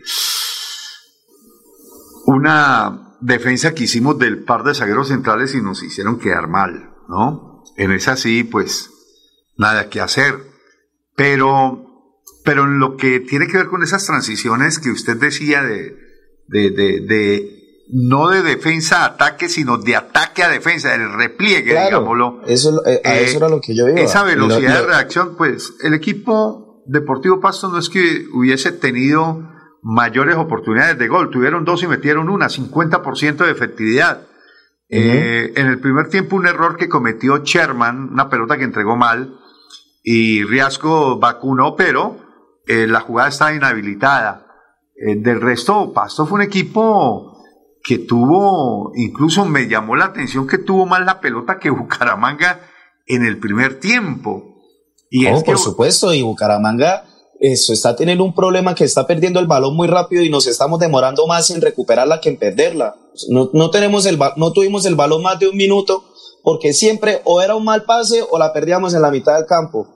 una defensa que hicimos del par de zagueros centrales y nos hicieron quedar mal, ¿no? En esa sí, pues nada que hacer. Pero, pero en lo que tiene que ver con esas transiciones que usted decía de, de, de, de no de defensa a ataque, sino de ataque a defensa, el repliegue, Claro, digámoslo. Eso, eh, a Eh, eso era lo que yo iba. Esa lo- velocidad lo- de reacción, pues el equipo Deportivo Pasto no es que hubiese tenido mayores oportunidades de gol, tuvieron dos y metieron una, 50% de efectividad. Eh, en el primer tiempo un error que cometió Sherman, una pelota que entregó mal, y Riasco vacunó, pero eh, la jugada estaba inhabilitada. Del resto, Pasto fue un equipo que tuvo, incluso me llamó la atención que tuvo más la pelota que Bucaramanga en el primer tiempo. Y Oh, es que por supuesto, y Bucaramanga eso, está teniendo un problema que está perdiendo el balón muy rápido y nos estamos demorando más en recuperarla que en perderla. No, no, tenemos el, no tuvimos el balón más de un minuto porque siempre o era un mal pase o la perdíamos en la mitad del campo.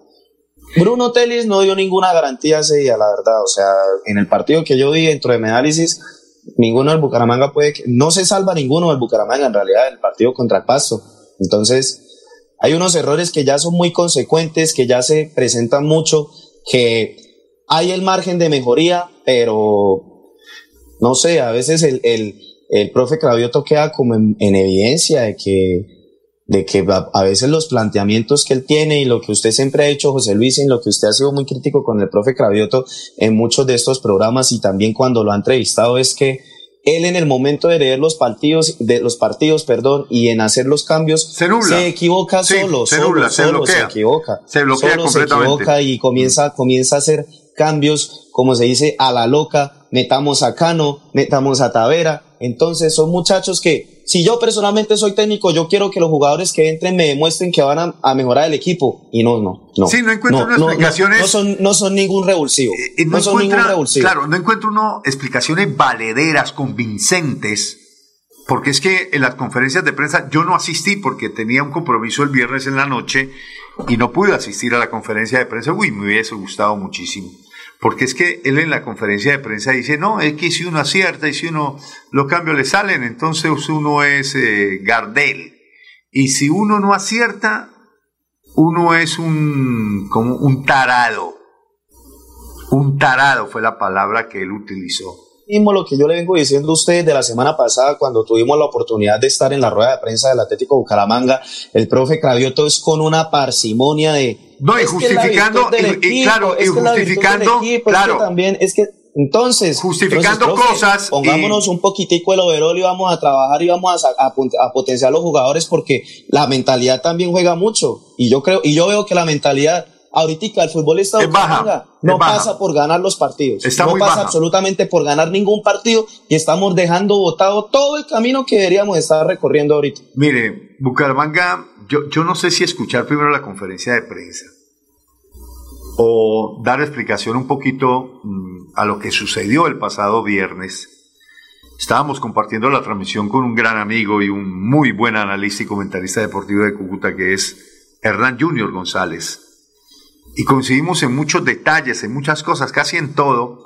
Bruno Telis no dio ninguna garantía ese día, la verdad. O sea, en el partido que yo vi dentro de mi análisis, ninguno del Bucaramanga puede, no se salva ninguno del Bucaramanga en realidad en el partido contra el Pasto. Entonces, hay unos errores que ya son muy consecuentes, que ya se presentan mucho, que hay el margen de mejoría, pero no sé, a veces el, el, el profe Cravioto queda como en evidencia de que, de que a, veces los planteamientos que él tiene y lo que usted siempre ha hecho, José Luis, en lo que usted ha sido muy crítico con el profe Cravioto en muchos de estos programas y también cuando lo ha entrevistado, es que él en el momento de leer los partidos, de los partidos, perdón, y en hacer los cambios, se, nubla. equivoca Sí, solo, se solo, nubla, se solo se bloquea. equivoca. Se bloquea solo se completamente. equivoca y comienza, comienza a hacer cambios, como se dice, a la loca, metamos a Cano, metamos a Tavera. Entonces son muchachos que, si yo personalmente soy técnico, yo quiero que los jugadores que entren me demuestren que van a, a mejorar el equipo. Y no, no, no. Sí, no encuentro unas explicaciones- No, son, no son ningún revulsivo. Y no, son ningún revulsivo. Claro, no encuentro uno explicaciones valederas, convincentes, porque es que en las conferencias de prensa yo no asistí porque tenía un compromiso el viernes en la noche y no pude asistir a la conferencia de prensa. Uy, me hubiese gustado muchísimo. Porque es que él en la conferencia de prensa dice, no, es que si uno acierta y si uno los cambios le salen, entonces uno es eh, Gardel. Y si uno no acierta, uno es un, como un tarado. Un tarado fue la palabra que él utilizó. Mismo lo que yo le vengo diciendo a ustedes de la semana pasada cuando tuvimos la oportunidad de estar en la rueda de prensa del Atlético Bucaramanga, el profe Cravioto es con una parsimonia de No, y justificando, y- claro, y justificando, equipo, es que claro. también es que entonces Justificando entonces, profe, cosas y- pongámonos un poquitico el overol y vamos a trabajar y vamos a, a potenciar a los jugadores porque la mentalidad también juega mucho y yo creo y yo veo que la mentalidad ahorita el futbolista de Bucaramanga no pasa por ganar los partidos Está no pasa baja. absolutamente por ganar ningún partido y estamos dejando botado todo el camino que deberíamos estar recorriendo ahorita Mire, Bucaramanga, yo, yo no sé si escuchar primero la conferencia de prensa o dar explicación un poquito mm, a lo que sucedió el pasado viernes. Estábamos compartiendo la transmisión con un gran amigo y un muy buen analista y comentarista deportivo de Cúcuta que es Hernán Junior González. Y coincidimos en muchos detalles, en muchas cosas, casi en todo,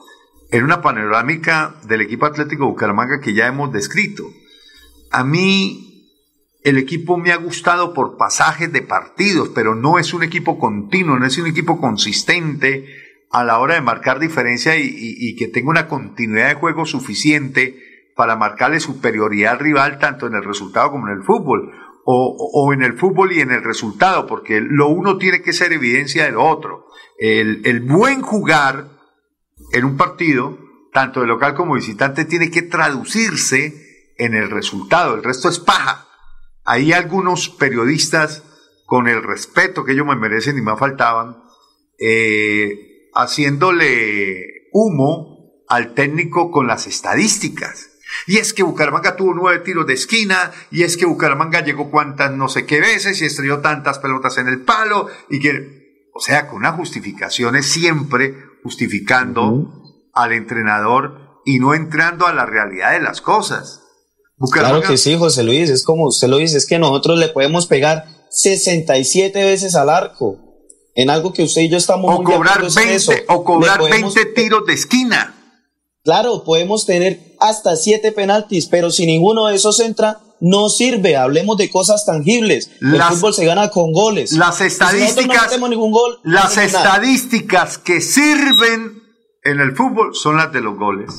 en una panorámica del equipo Atlético Bucaramanga que ya hemos descrito. A mí el equipo me ha gustado por pasajes de partidos, pero no es un equipo continuo, no es un equipo consistente a la hora de marcar diferencia y, y- que tenga una continuidad de juego suficiente para marcarle superioridad al rival tanto en el resultado como en el fútbol, o, o en el fútbol y en el resultado, porque lo uno tiene que ser evidencia de lo otro. El, el buen jugar en un partido, tanto de local como visitante, tiene que traducirse en el resultado, el resto es paja. Hay algunos periodistas, con el respeto que ellos me merecen y me faltaban, eh, haciéndole humo al técnico con las estadísticas. Y es que Bucaramanga tuvo nueve tiros de esquina, y es que Bucaramanga llegó cuantas no sé qué veces y estrelló tantas pelotas en el palo, y que, o sea, con unas justificaciones siempre justificando al entrenador y no entrando a la realidad de las cosas. Claro que sí, José Luis, es como usted lo dice, es que nosotros le podemos pegar 67 veces al arco. En algo que usted y yo estamos o muy cobrar acuerdo es en 20, eso. o cobrar podemos- 20 tiros de esquina. Claro, podemos tener hasta siete penaltis, pero si ninguno de esos entra, no sirve. Hablemos de cosas tangibles. Las- el fútbol se gana con goles. Las si no estadísticas, metemos ningún gol, no las nada. estadísticas que sirven en el fútbol son las de los goles.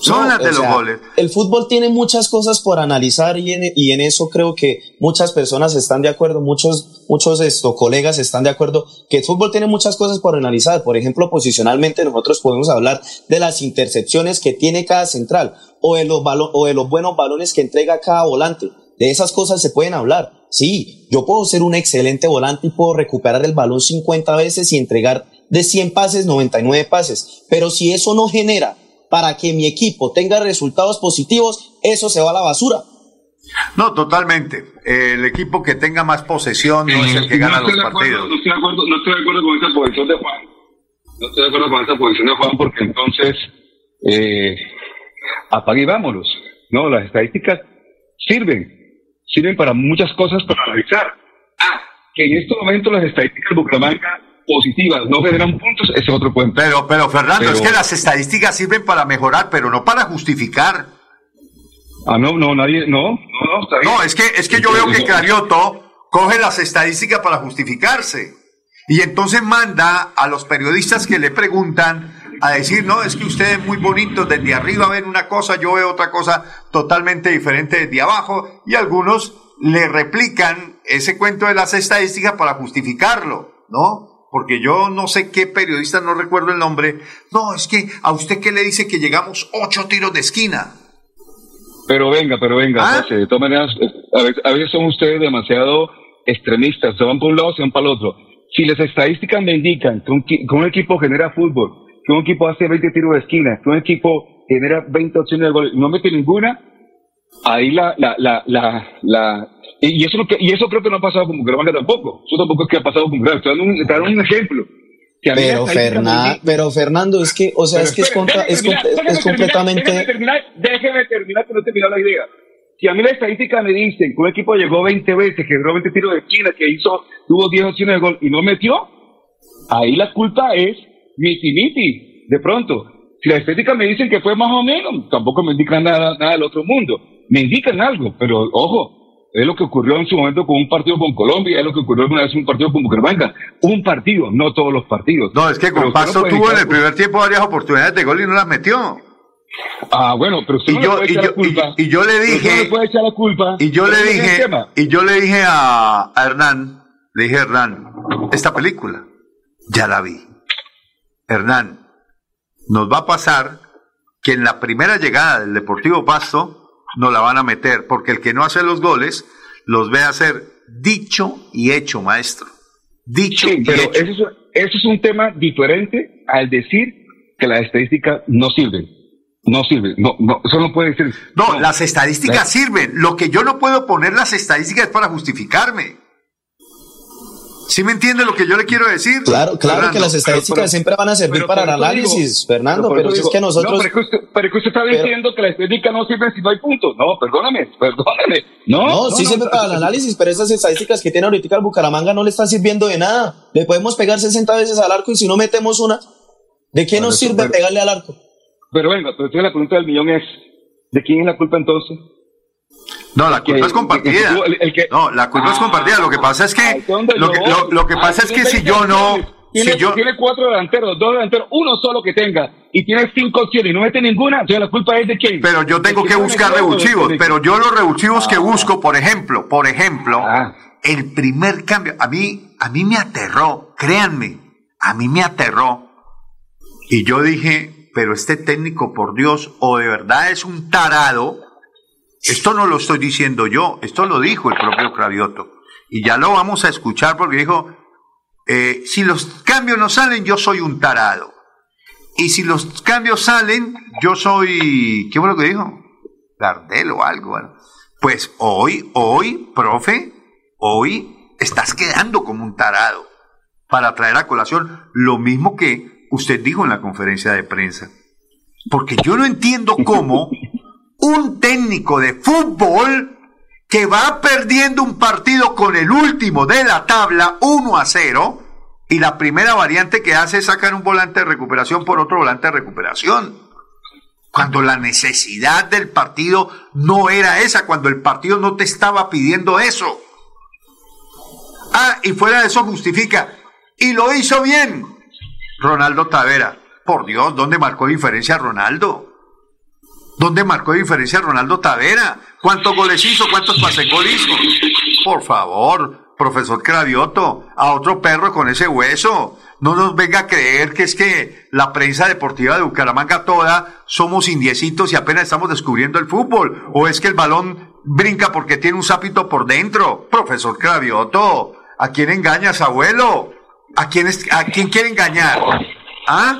Son las de los sea, goles. El fútbol tiene muchas cosas por analizar y en, y en eso creo que muchas personas están de acuerdo, muchos, muchos esto, colegas están de acuerdo que el fútbol tiene muchas cosas por analizar. Por ejemplo, posicionalmente nosotros podemos hablar de las intercepciones que tiene cada central o de los, o de los buenos balones que entrega cada volante. De esas cosas se pueden hablar. Sí, yo puedo ser un excelente volante y puedo recuperar el balón 50 veces y entregar de 100 pases 99 pases. Pero si eso no genera para que mi equipo tenga resultados positivos, eso se va a la basura. No, totalmente. El equipo que tenga más posesión no es el que gana no estoy los acuerdo, partidos. No estoy, de acuerdo, no estoy de acuerdo con esa posición de Juan. No estoy de acuerdo con esa posición de Juan porque entonces eh, apague y vámonos. No, las estadísticas sirven. Sirven para muchas cosas para analizar. Ah, que en estos momentos las estadísticas de Bucaramanga positivas no generan puntos, ese es otro cuento. Pero, pero Fernando, Pero- es que las estadísticas sirven para mejorar, pero no para justificar. Ah, no, no, nadie, no, no, no, está bien. No, es que, es que yo veo que Carioto coge las estadísticas para justificarse. Y entonces manda a los periodistas que le preguntan a decir, no, es que usted es muy bonito, desde arriba ven una cosa, yo veo otra cosa totalmente diferente desde abajo, y algunos le replican ese cuento de las estadísticas para justificarlo, ¿no? Porque yo no sé qué periodista, no recuerdo el nombre, no, es que a usted qué le dice que llegamos ocho tiros de esquina. Pero venga, pero venga, ¿Ah? José, de todas maneras, a veces, a veces son ustedes demasiado extremistas, se van por un lado, se van para el otro. Si las estadísticas me indican que un, qui- que un equipo genera fútbol, que un equipo hace 20 tiros de esquina, que un equipo genera 20 opciones de gol y no mete ninguna, ahí la, la, la, la, la y eso, que- y eso creo que no ha pasado con Bucaramanga tampoco. Eso tampoco es que ha pasado con Bucaramanga. Dando un, dando un ejemplo. Pero, Fernan- pero Fernando, es que, o sea, pero es que es, contra- es, terminar, comple- déjeme es terminar, completamente... Déjeme terminar, déjeme terminar que no he terminado la idea. Si a mí la estadística me dicen que un equipo llegó 20 veces, que generó 20 tiros de esquina, que hizo, tuvo 10 opciones de gol y no metió, ahí la culpa es miti miti, de pronto. Si la estadística me dicen que fue más o menos, tampoco me indican nada, nada del otro mundo. Me indican algo, pero ojo, es lo que ocurrió en su momento con un partido con Colombia, es lo que ocurrió alguna vez un partido con Bucaramanga. Un partido, no todos los partidos. No, es que con no Pasto tuvo en el primer tiempo varias oportunidades de gol y no las metió. Ah, bueno, pero usted Y no yo- le puede y echar yo- la culpa. y- y yo le dije- no le puede echar la culpa. Y yo le dije, y yo le dije a, a Hernán, le dije Hernán, esta película, ya la vi. Hernán, nos va a pasar que en la primera llegada del Deportivo Pasto nos la van a meter, porque el que no hace los goles los ve hacer dicho y hecho, maestro. Dicho Sí, y pero hecho. eso es, eso es un tema diferente al decir que las estadísticas no sirven. No sirven. No, no, eso no puede ser. No, las estadísticas sirven. Lo que yo no puedo poner las estadísticas es para justificarme. ¿Sí me entiende lo que yo le quiero decir? Claro, claro Fernando? que las estadísticas siempre van a servir pero para el análisis, digo- Fernando, pero si es que nosotros... No, pero es que usted, que usted está Pero- diciendo que las estadísticas no sirven si no hay puntos. No, perdóname, perdóname. No, No, sí sirve para el análisis, pero esas estadísticas que tiene ahorita el Bucaramanga no le están sirviendo de nada. Le podemos pegar 60 veces al arco y si no metemos una, ¿de qué nos eso- sirve pero- pegarle al arco? Pero venga, pero entonces la pregunta del millón es, ¿de quién es la culpa entonces? No, la culpa que- es compartida. el- el- el que- No, la culpa es Ah, compartida. Lo que pasa es que es lo que, voy. lo, lo que Ah, pasa es que si 20 yo no, Tiene, si yo, tiene cuatro delanteros, dos delanteros, uno solo que tenga, y tiene cinco opciones y no mete ninguna, entonces la culpa es de quién. pero yo tengo ¿De que buscar revulsivos. Pero yo los revulsivos que Ah. busco, por ejemplo, por ejemplo, Ah. el primer cambio, a mí, a mí me aterró, créanme, a mí me aterró. Y yo dije, pero este técnico, por Dios, o de verdad es un tarado. Esto no lo estoy diciendo yo, esto lo dijo el propio Cravioto. Y ya lo vamos a escuchar porque dijo, eh, si los cambios no salen, yo soy un tarado. Y si los cambios salen, yo soy, ¿qué fue lo que dijo? Gardel o algo. bueno. Pues hoy, hoy, profe, hoy estás quedando como un tarado para traer a colación lo mismo que usted dijo en la conferencia de prensa. Porque yo no entiendo cómo un técnico de fútbol que va perdiendo un partido con el último de la tabla 1 a 0 y la primera variante que hace es sacar un volante de recuperación por otro volante de recuperación. Cuando la necesidad del partido no era esa, cuando el partido no te estaba pidiendo eso. Ah, y fuera de eso justifica. Y lo hizo bien. Ronaldo Tavera. Por Dios, ¿dónde marcó diferencia Ronaldo? ¿Dónde marcó diferencia Ronaldo Tavera? ¿Cuántos goles hizo? ¿Cuántos pase gol hizo? Por favor, profesor Cravioto, a otro perro con ese hueso. No nos venga a creer que es que la prensa deportiva de Bucaramanga toda somos indiecitos y apenas estamos descubriendo el fútbol. O es que el balón brinca porque tiene un sapito por dentro. Profesor Cravioto, ¿a quién engañas, abuelo? ¿A quién, es- ¿A quién quiere engañar? ¿Ah?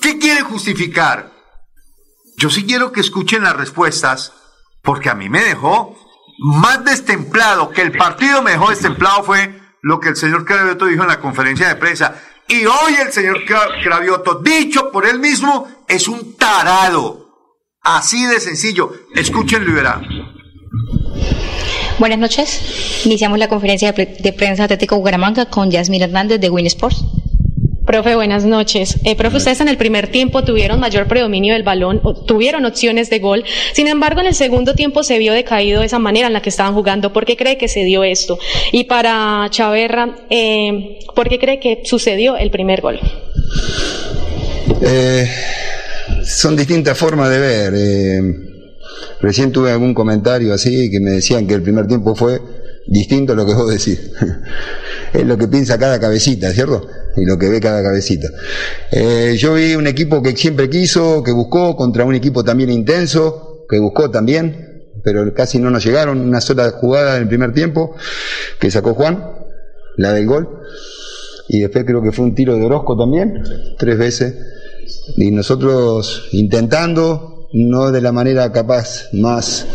¿Qué quiere justificar? Yo sí quiero que escuchen las respuestas, porque a mí me dejó más destemplado, que el partido me dejó destemplado fue lo que el señor Cravioto dijo en la conferencia de prensa. Y hoy el señor Cra- Cravioto, dicho por él mismo, es un tarado. Así de sencillo. Escúchenlo y verán. Buenas noches. Iniciamos la conferencia de, pre- de prensa Atlético Bucaramanga con Yasmín Hernández de Win Sports. Profe, buenas noches. Eh, profe, ustedes en el primer tiempo tuvieron mayor predominio del balón, tuvieron opciones de gol. Sin embargo, en el segundo tiempo se vio decaído esa manera en la que estaban jugando. ¿Por qué cree que se dio esto? Y para Chaverra, eh, ¿por qué cree que sucedió el primer gol? Eh, son distintas formas de ver. eh, recién tuve algún comentario así que me decían que el primer tiempo fue distinto a lo que vos decís. es lo que piensa cada cabecita, ¿cierto? Y lo que ve cada cabecita. Eh, yo vi un equipo que siempre quiso, que buscó, contra un equipo también intenso, que buscó también, pero casi no nos llegaron. Una sola jugada en el primer tiempo que sacó Juan, la del gol. Y después creo que fue un tiro de Orozco también, tres veces. Y nosotros intentando, no de la manera capaz más,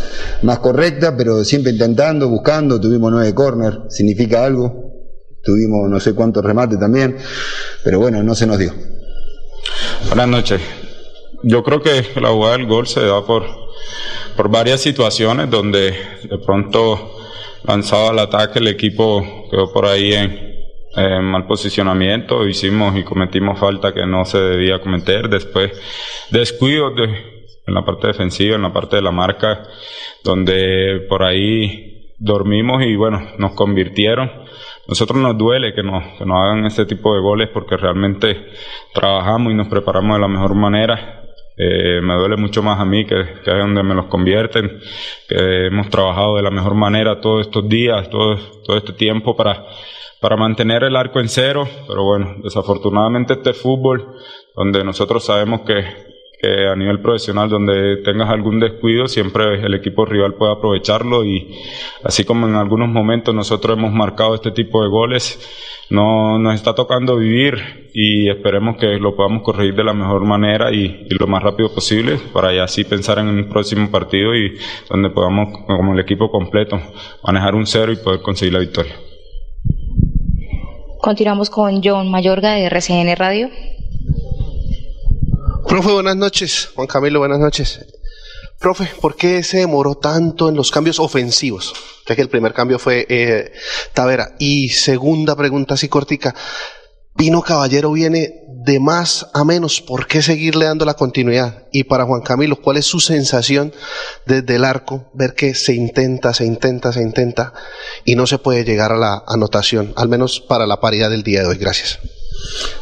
más correcta, pero siempre intentando, buscando, tuvimos nueve corner, significa algo. Tuvimos no sé cuántos remates también, pero bueno, no se nos dio. Buenas noches. Yo creo que la jugada del gol se da por, por varias situaciones donde de pronto lanzado al ataque el equipo quedó por ahí en, mal posicionamiento, hicimos y cometimos falta que no se debía cometer, después descuidos de, en la parte defensiva, en la parte de la marca, donde por ahí dormimos y bueno, nos convirtieron. Nosotros nos duele que nos, que nos hagan este tipo de goles porque realmente trabajamos y nos preparamos de la mejor manera. Eh, me duele mucho más a mí que, que es donde me los convierten, que hemos trabajado de la mejor manera todos estos días, todo, todo este tiempo para, para mantener el arco en cero, pero bueno, desafortunadamente este fútbol, donde nosotros sabemos que, a nivel profesional, donde tengas algún descuido, siempre el equipo rival puede aprovecharlo y así como en algunos momentos nosotros hemos marcado este tipo de goles, no nos está tocando vivir y esperemos que lo podamos corregir de la mejor manera y, y lo más rápido posible para ya así pensar en un próximo partido y donde podamos, como el equipo completo, manejar un cero y poder conseguir la victoria. Continuamos con John Mayorga de RCN Radio. Profe, buenas noches. Juan Camilo, buenas noches. Profe, ¿por qué se demoró tanto en los cambios ofensivos? Ya que el primer cambio fue eh, Tavera. Y segunda pregunta así cortica. Pino Caballero viene de más a menos. ¿Por qué seguirle dando la continuidad? Y para Juan Camilo, ¿cuál es su sensación desde el arco? Ver que se intenta, se intenta, se intenta y no se puede llegar a la anotación, al menos para la paridad del día de hoy. Gracias.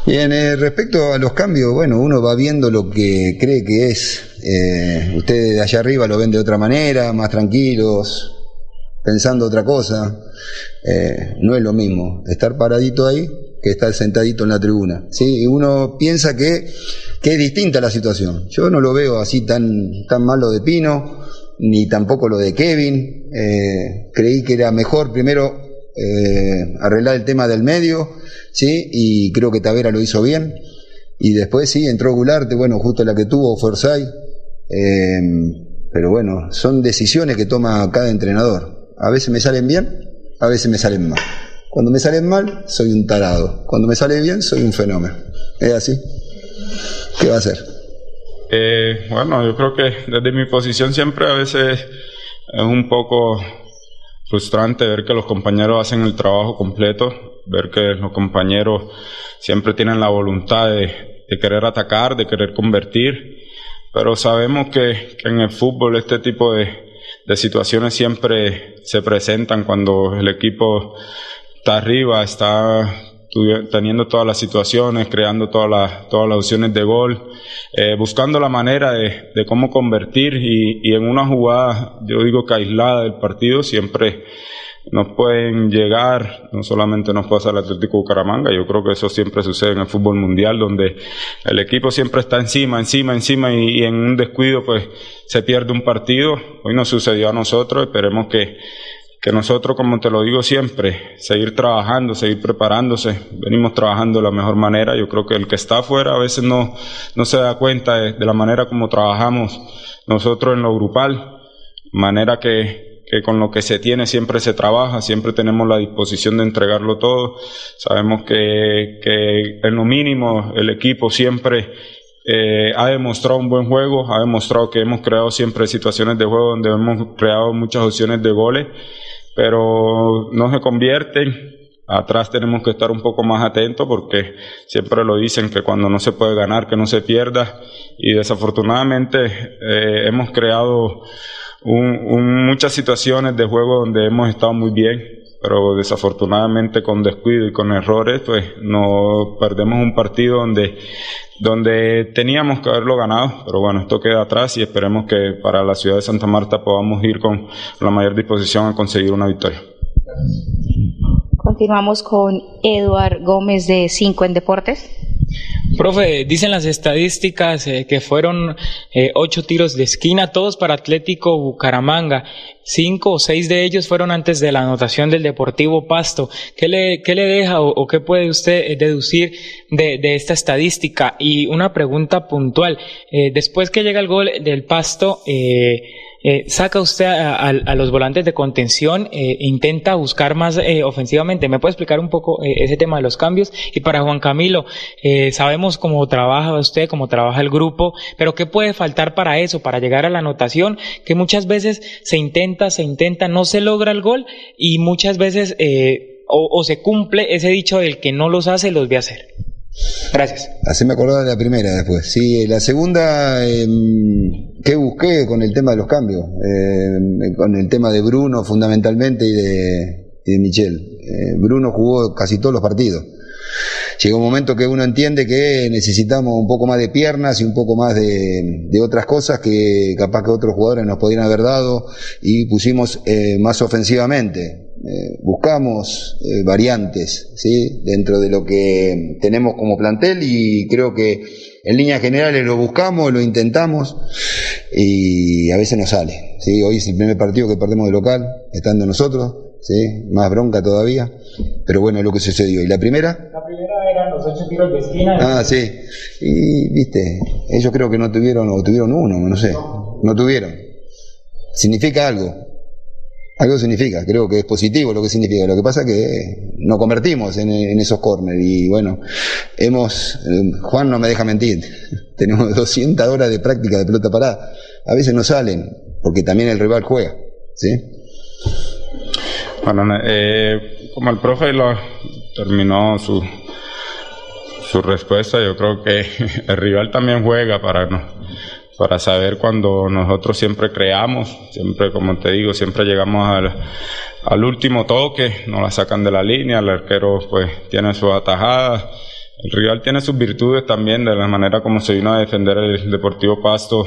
Bien, eh, respecto a los cambios, bueno, uno va viendo lo que cree que es. Eh, ustedes de allá arriba lo ven de otra manera, más tranquilos, pensando otra cosa. Eh, no es lo mismo estar paradito ahí que estar sentadito en la tribuna. ¿sí? Y uno piensa que, que es distinta la situación. Yo no lo veo así tan, tan mal lo de Pino, ni tampoco lo de Kevin. Creí que era mejor primero eh, arreglar el tema del medio, ¿sí? y creo que Tavera lo hizo bien. Y después sí, entró Gularte, bueno, justo la que tuvo Forsyth. Eh, pero bueno, son decisiones que toma cada entrenador. A veces me salen bien, a veces me salen mal. Cuando me salen mal, soy un tarado. Cuando me sale bien, soy un fenómeno. ¿Es así? ¿Qué va a hacer? Eh, bueno, yo creo que desde mi posición siempre a veces es un poco frustrante ver que los compañeros hacen el trabajo completo, ver que los compañeros siempre tienen la voluntad de, querer atacar, de querer convertir, pero sabemos que, que en el fútbol este tipo de, de situaciones siempre se presentan cuando el equipo está arriba, está teniendo todas las situaciones, creando todas las, todas las opciones de gol, eh, buscando la manera de, de cómo convertir y, y en una jugada, yo digo que aislada del partido, siempre nos pueden llegar, no solamente nos pasa el Atlético Bucaramanga, yo creo que eso siempre sucede en el fútbol mundial, donde el equipo siempre está encima, encima, encima y, y en un descuido pues se pierde un partido. Hoy nos sucedió a nosotros, esperemos que, que nosotros, como te lo digo siempre, seguir trabajando, seguir preparándose, venimos trabajando de la mejor manera, yo creo que el que está afuera a veces no, no se da cuenta de, la manera como trabajamos nosotros en lo grupal, manera que, que con lo que se tiene siempre se trabaja, siempre tenemos la disposición de entregarlo todo. Sabemos que, que en lo mínimo el equipo siempre eh, ha demostrado un buen juego, ha demostrado que hemos creado siempre situaciones de juego donde hemos creado muchas opciones de goles, pero no se convierten. Atrás tenemos que estar un poco más atentos porque siempre lo dicen que cuando no se puede ganar, que no se pierda. Y desafortunadamente eh, hemos creado un- muchas situaciones de juego donde hemos estado muy bien, pero desafortunadamente con descuido y con errores, pues no perdemos un partido donde, donde teníamos que haberlo ganado, pero bueno, esto queda atrás y esperemos que para la ciudad de Santa Marta podamos ir con la mayor disposición a conseguir una victoria. Continuamos con Eduard Gómez de 5 en Deportes. Profe, dicen las estadísticas eh, que fueron eh, ocho tiros de esquina, todos para Atlético Bucaramanga. Cinco o seis de ellos fueron antes de la anotación del Deportivo Pasto. ¿Qué le, qué le deja o, qué puede usted eh, deducir de, esta estadística? Y una pregunta puntual. Después que llega el gol del Pasto, eh, saca usted a los volantes de contención, eh, intenta buscar más eh, ofensivamente. ¿Me puede explicar un poco eh, ese tema de los cambios? Y para Juan Camilo, eh, sabemos cómo trabaja usted, cómo trabaja el grupo, pero ¿qué puede faltar para eso, para llegar a la anotación? Que muchas veces se intenta, se intenta, no se logra el gol y muchas veces eh, o, o se cumple ese dicho del que no los hace, los ve hacer. Gracias. Así me acordaba de la primera después. Sí, la segunda, eh, ¿qué busqué con el tema de los cambios? Eh, con el tema de Bruno fundamentalmente y de, y Michel. Eh, Bruno jugó casi todos los partidos. Llega un momento que uno entiende que necesitamos un poco más de piernas y un poco más de, de otras cosas que capaz que otros jugadores nos podrían haber dado y pusimos eh, más ofensivamente. Eh, buscamos eh, variantes ¿sí? dentro de lo que tenemos como plantel y creo que en líneas generales lo buscamos, lo intentamos y a veces no sale. ¿sí? Hoy es el primer partido que perdemos de local, estando nosotros, ¿sí? más bronca todavía, pero bueno, es lo que sucedió. ¿Y la primera? La primera eran los ocho tiros de esquina. Ah, sí. Y, viste, ellos creo que no tuvieron, o tuvieron uno, no sé. No tuvieron. Significa algo. Algo significa, creo que es positivo lo que significa. Lo que pasa es que no convertimos en, esos corners. Y bueno, hemos. eh, Juan no me deja mentir. Tenemos 200 horas de práctica de pelota parada. A veces no salen, porque también el rival juega. ¿Sí? Bueno, eh, como el profe lo terminó su, su respuesta, yo creo que el rival también juega para, para saber cuando nosotros siempre creamos, siempre, como te digo, siempre llegamos al, al último toque, nos la sacan de la línea, el arquero pues tiene sus atajadas. El rival tiene sus virtudes también de la manera como se vino a defender el Deportivo Pasto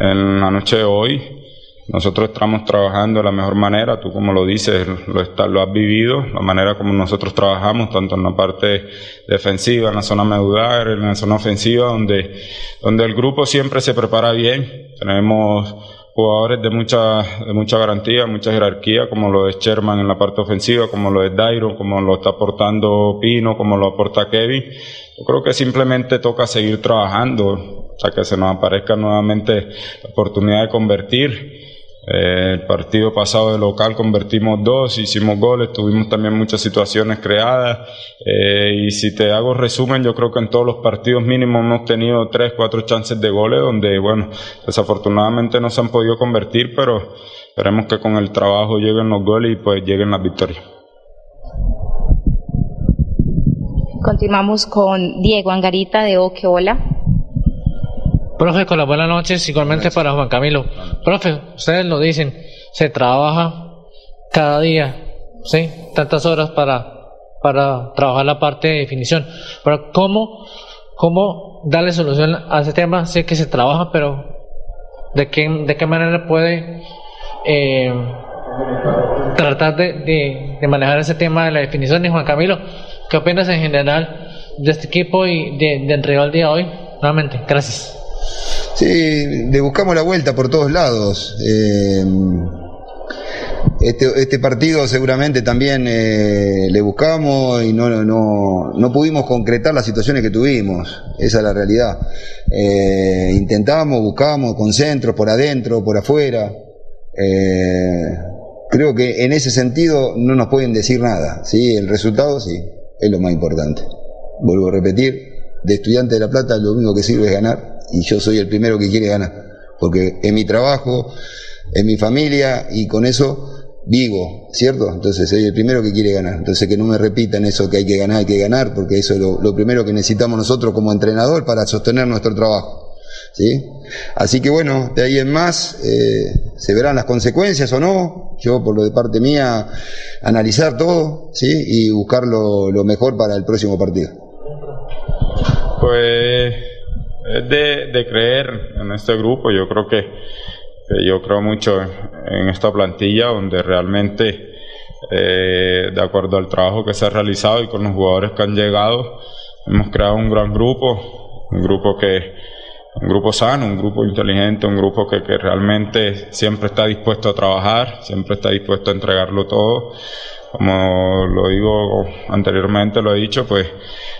en la noche de hoy. Nosotros estamos trabajando de la mejor manera, tú como lo dices, lo, está- lo has vivido, la manera como nosotros trabajamos, tanto en la parte defensiva, en la zona medular, en la zona ofensiva, donde, donde el grupo siempre se prepara bien. Tenemos jugadores de mucha, de mucha garantía, mucha jerarquía, como lo es Sherman en la parte ofensiva, como lo es Dairo, como lo está aportando Pino, como lo aporta Kevin. Yo creo que simplemente toca seguir trabajando, o que se nos aparezca nuevamente la oportunidad de convertir. El partido pasado de local convertimos dos, hicimos goles, tuvimos también muchas situaciones creadas. eh, y si te hago resumen, yo creo que en todos los partidos mínimos hemos tenido tres, cuatro chances de goles, donde, bueno, desafortunadamente no se han podido convertir, pero esperemos que con el trabajo lleguen los goles y pues lleguen las victorias. Continuamos con Diego Angarita de Oque Hola. Profe, con las buenas noches, igualmente para Juan Camilo. Profe, ustedes lo dicen, se trabaja cada día, ¿sí? Tantas horas para, para trabajar la parte de definición. Pero ¿cómo, cómo darle solución a ese tema? Sé que se trabaja, pero ¿de qué, de qué manera puede eh, tratar de, de- de manejar ese tema de la definición? Y Juan Camilo, ¿qué opinas en general de este equipo y de, del rival día de hoy? Nuevamente, gracias. Sí, le buscamos la vuelta por todos lados. Eh, este, este partido seguramente también eh, le buscamos y no, no, no pudimos concretar las situaciones que tuvimos. Esa es la realidad. Eh, intentamos, buscamos con centros, por adentro, por afuera. Eh, creo que en ese sentido no nos pueden decir nada. ¿sí? El resultado sí, es lo más importante. Vuelvo a repetir, de estudiante de La Plata lo único que sirve es ganar y yo soy el primero que quiere ganar, porque es mi trabajo, es mi familia y con eso vivo, ¿cierto? Entonces soy el primero que quiere ganar. Entonces que no me repitan eso que hay que ganar, hay que ganar, porque eso es lo, primero que necesitamos nosotros como entrenador para sostener nuestro trabajo. ¿Sí? Así que bueno, de ahí en más eh, se verán las consecuencias o no. Yo por lo de parte mía analizar todo, ¿sí? Y buscar lo, lo mejor para el próximo partido. Pues es de, de creer en este grupo. Yo creo que, yo creo mucho en, en esta plantilla donde realmente, eh, de acuerdo al trabajo que se ha realizado y con los jugadores que han llegado, hemos creado un gran grupo, un grupo que un grupo sano, un grupo inteligente, un grupo que, que realmente siempre está dispuesto a trabajar, siempre está dispuesto a entregarlo todo. Como lo digo anteriormente, lo he dicho, pues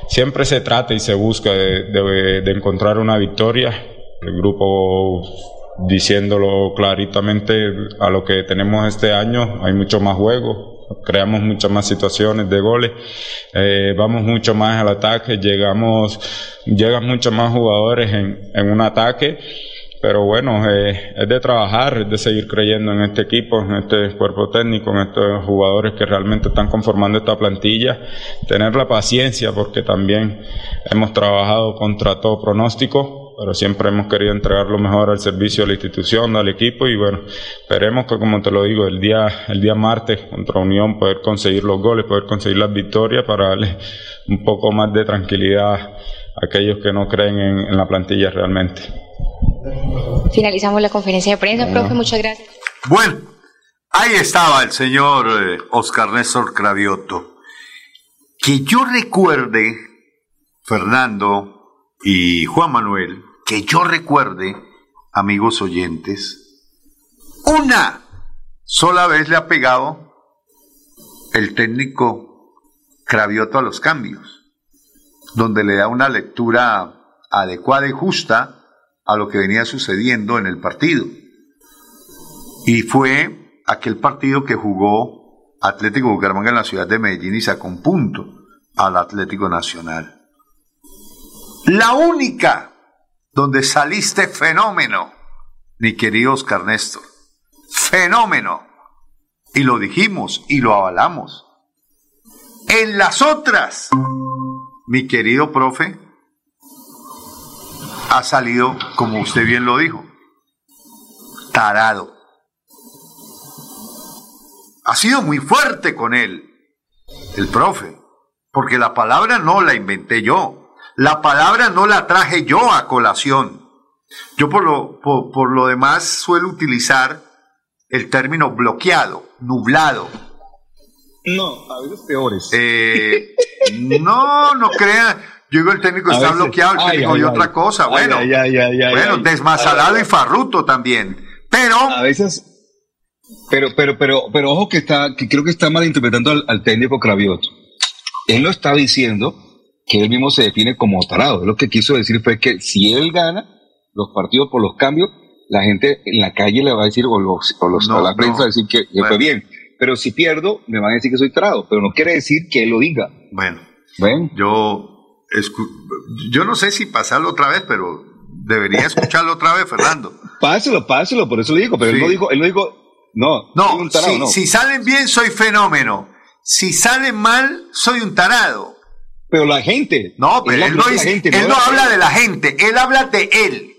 siempre se trata y se busca de, encontrar una victoria. El grupo diciéndolo claritamente a lo que tenemos este año, hay mucho más juego, creamos muchas más situaciones de goles, eh, vamos mucho más al ataque, llegamos, llegan muchos más jugadores en un ataque, pero bueno, eh, es de trabajar, es de seguir creyendo en este equipo, en este cuerpo técnico, en estos jugadores que realmente están conformando esta plantilla, tener la paciencia porque también hemos trabajado contra todo pronóstico, pero siempre hemos querido entregar lo mejor al servicio de la institución, al equipo y bueno, esperemos que como te lo digo, el día, el día martes contra Unión poder conseguir los goles, poder conseguir las victorias para darle un poco más de tranquilidad a aquellos que no creen en, en la plantilla realmente. Finalizamos la conferencia de prensa, profe, muchas gracias. Bueno, ahí estaba el señor eh, Oscar Néstor Cravioto. Que yo recuerde, Fernando y Juan Manuel, que yo recuerde, amigos oyentes, una sola vez le ha pegado el técnico Cravioto a los cambios, donde le da una lectura adecuada y justa a lo que venía sucediendo en el partido. Y fue aquel partido que jugó Atlético Bucaramanga en la ciudad de Medellín y sacó un punto al Atlético Nacional. La única donde saliste fenómeno, mi querido Oscar Néstor. Fenómeno. Y lo dijimos y lo avalamos. En las otras, mi querido profe, ha salido, como usted bien lo dijo, tarado. Ha sido muy fuerte con él, el profe, porque la palabra no la inventé yo, la palabra no la traje yo a colación. Yo por lo, por, por lo demás suelo utilizar el término bloqueado, nublado. No, a veces peores. Eh, no, no crean. Yo digo el técnico A está veces- bloqueado, el ay, técnico ay, y ay. otra cosa. Bueno, bueno, Ay, y farruto también. Pero a veces pero pero pero pero ojo que está que creo que está malinterpretando al, al técnico Cravioto él no está diciendo que él mismo se define como tarado lo que quiso decir fue que si él gana los partidos por los cambios la gente en la calle le va a decir o los, o los- No, a la prensa no. va a decir que, Bueno. fue bien pero si pierdo me van a decir que soy tarado pero no quiere decir que él lo diga Bueno, Ven. yo, yo no sé si pasarlo otra vez, pero debería escucharlo otra vez, Fernando. páselo páselo por eso lo digo pero él no dijo él no dijo no No, un tarado, si, no. si salen bien soy fenómeno. Si salen mal soy un tarado. pero la gente No, pero él no, dice- gente, él no habla de la gente, él habla de él.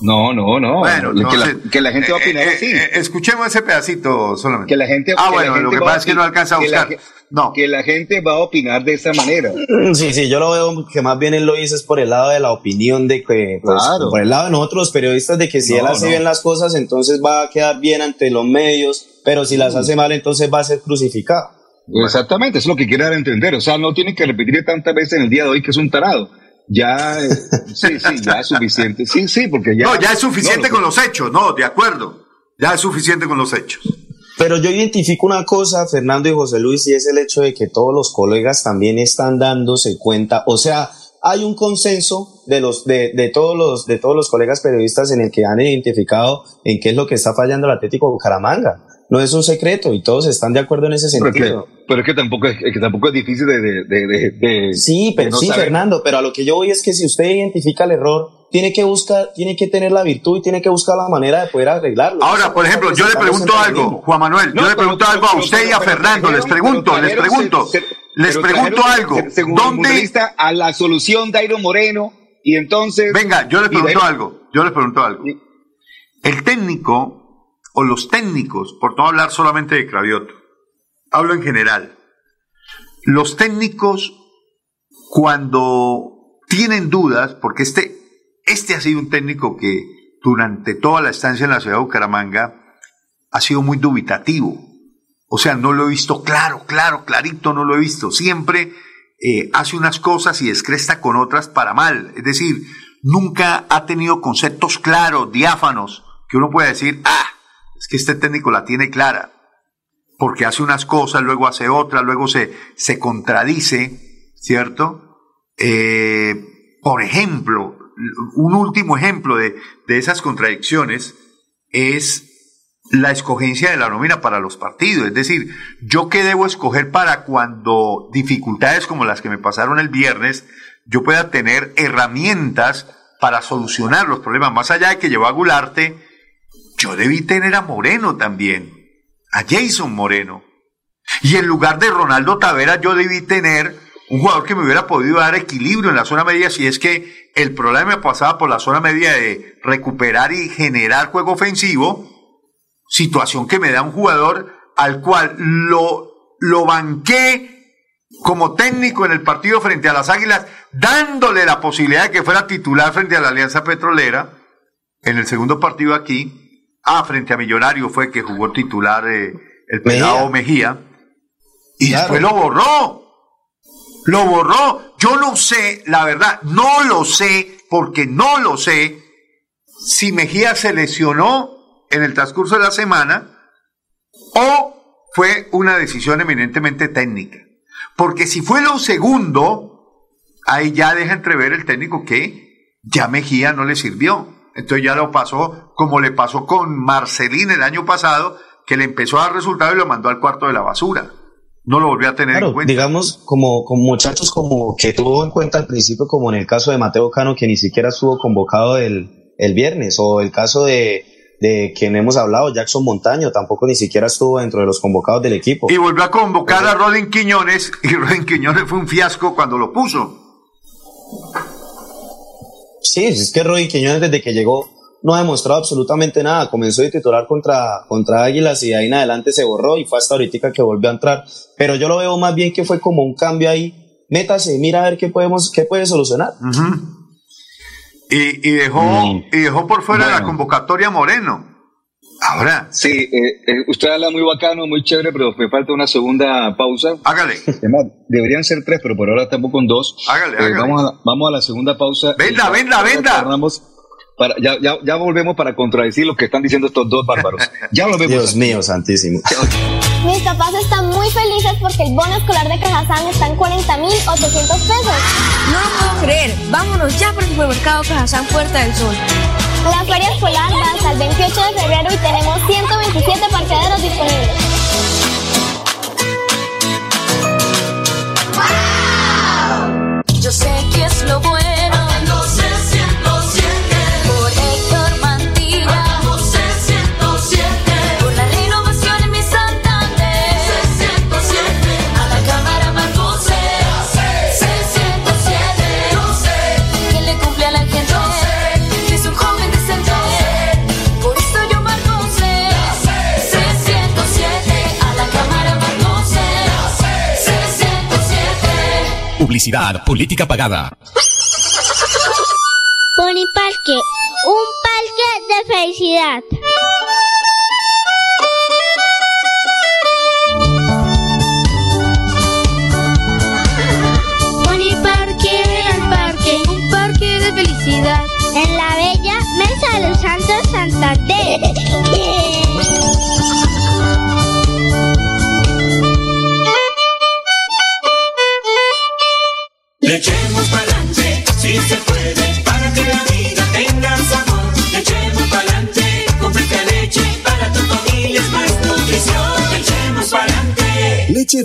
No, no, no. Bueno, que, la, que la gente va a opinar eh, así. eh, escuchemos ese pedacito solamente. que la gente. Ah, que la bueno, lo que va pasa es que no alcanza a que la buscar. ge- Que la gente va a opinar de esa manera. Sí, sí, yo lo veo que más bien él lo dice es por el lado de la opinión de que, pues, Claro. por el lado de nosotros los periodistas, de que si No, él hace no. bien las cosas, entonces va a quedar bien ante los medios, pero si las hace mal, entonces va a ser crucificado. Exactamente, eso es lo que quiere dar a entender. O sea, no tiene que repetir tantas veces en el día de hoy que es un tarado. Ya, eh, sí, sí, ya es suficiente. Sí, sí, porque ya. no, ya es suficiente no, con los hechos, no, de acuerdo. Ya es suficiente con los hechos. Pero yo identifico una cosa, Fernando y José Luis, y es el hecho de que todos los colegas también están dándose cuenta, o sea, hay un consenso de los de, de todos los de todos los colegas periodistas en el que han identificado en qué es lo que está fallando el Atlético Bucaramanga. No es un secreto y todos están de acuerdo en ese Pero, que, sentido. pero es que tampoco es, es que tampoco es difícil de. de, de, de- de- Sí, pero de no sí, saber. Fernando, pero a lo que yo voy es que si usted identifica el error, tiene que buscar, tiene que tener la virtud y tiene que buscar la manera de poder arreglarlo. Ahora, por ejemplo, yo le pregunto algo, Juan Manuel, yo le pregunto algo a usted y a Fernando, les pregunto, les pregunto, les pregunto algo, se- según ¿dónde? a la solución Dairo Moreno y entonces. Venga, yo les y pregunto algo, yo les pregunto algo. El técnico o los técnicos, por no hablar solamente de Cravioto, hablo en general. Los técnicos cuando tienen dudas, porque este, este ha sido un técnico que durante toda la estancia en la ciudad de Bucaramanga ha sido muy dubitativo. O sea, no lo he visto claro, claro, clarito, no lo he visto. Siempre eh, hace unas cosas y descresta con otras para mal. Es decir, nunca ha tenido conceptos claros, diáfanos, que uno puede decir, ah, es que este técnico la tiene clara. Porque hace unas cosas, luego hace otras, luego se, se contradice, ¿cierto? Eh, por ejemplo, un último ejemplo de, de esas contradicciones es la escogencia de la nómina para los partidos. Es decir, yo qué debo escoger para cuando dificultades como las que me pasaron el viernes, yo pueda tener herramientas para solucionar los problemas. Más allá de que llevó a Gularte, yo debí tener a Moreno también, a Jason Moreno. Y en lugar de Ronaldo Tavera, yo debí tener un jugador que me hubiera podido dar equilibrio en la zona media si es que el problema pasaba por la zona media de recuperar y generar juego ofensivo, situación que me da un jugador al cual lo, lo banqué como técnico en el partido frente a las Águilas, dándole la posibilidad de que fuera titular frente a la Alianza Petrolera. En el segundo partido aquí, ah, frente a Millonario fue que jugó titular eh, el pelado Mejía. Y después lo borró. Lo borró. Yo no sé, la verdad, no lo sé, porque no lo sé si Mejía se lesionó en el transcurso de la semana o fue una decisión eminentemente técnica. Porque si fue lo segundo, ahí ya deja entrever el técnico que ya Mejía no le sirvió. Entonces ya lo pasó como le pasó con Marcelín el año pasado, que le empezó a dar resultado y lo mandó al cuarto de la basura. No lo volvió a tener en cuenta. digamos, como, como muchachos como que tuvo en cuenta al principio, como en el caso de Mateo Cano, que ni siquiera estuvo convocado el, el viernes, o el caso de, de quien hemos hablado, Jackson Montaño, tampoco ni siquiera estuvo dentro de los convocados del equipo. Y volvió a convocar a Rodin Quiñones, y Rodin Quiñones fue un fiasco cuando lo puso. Sí, es que Roddy Quiñones desde que llegó no ha demostrado absolutamente nada. Comenzó de titular contra, contra Águilas y de ahí en adelante se borró y fue hasta ahorita que volvió a entrar. Pero yo lo veo más bien que fue como un cambio ahí. Métase, mira a ver qué podemos, qué puede solucionar. y, y dejó, Mm. y dejó por fuera la convocatoria Moreno. Ahora. Sí, eh, eh, usted habla muy bacano, muy chévere, pero me falta una segunda pausa. Hágale. deberían ser tres, pero por ahora estamos con dos. Hágale, Eh, hágale. Vamos, a, vamos a la segunda pausa. Venda, Y- venda, venda. Para, ya, ya, ya volvemos para contradecir lo que están diciendo estos dos bárbaros. Ya volvemos. Dios mío, santísimo. Mis papás están muy felices porque el bono escolar de Cajazán está en 40,800 pesos. No lo puedo creer. Vámonos ya por el supermercado Cajazán Puerta del Sol. La feria escolar va hasta el 28 de febrero y tenemos 127 parqueaderos disponibles. Yo sé que es lo bueno. Publicidad, política pagada. Pony Parque, un parque de felicidad. Pony Parque, al parque, un parque de felicidad. En la bella Mesa de los Santos Santander.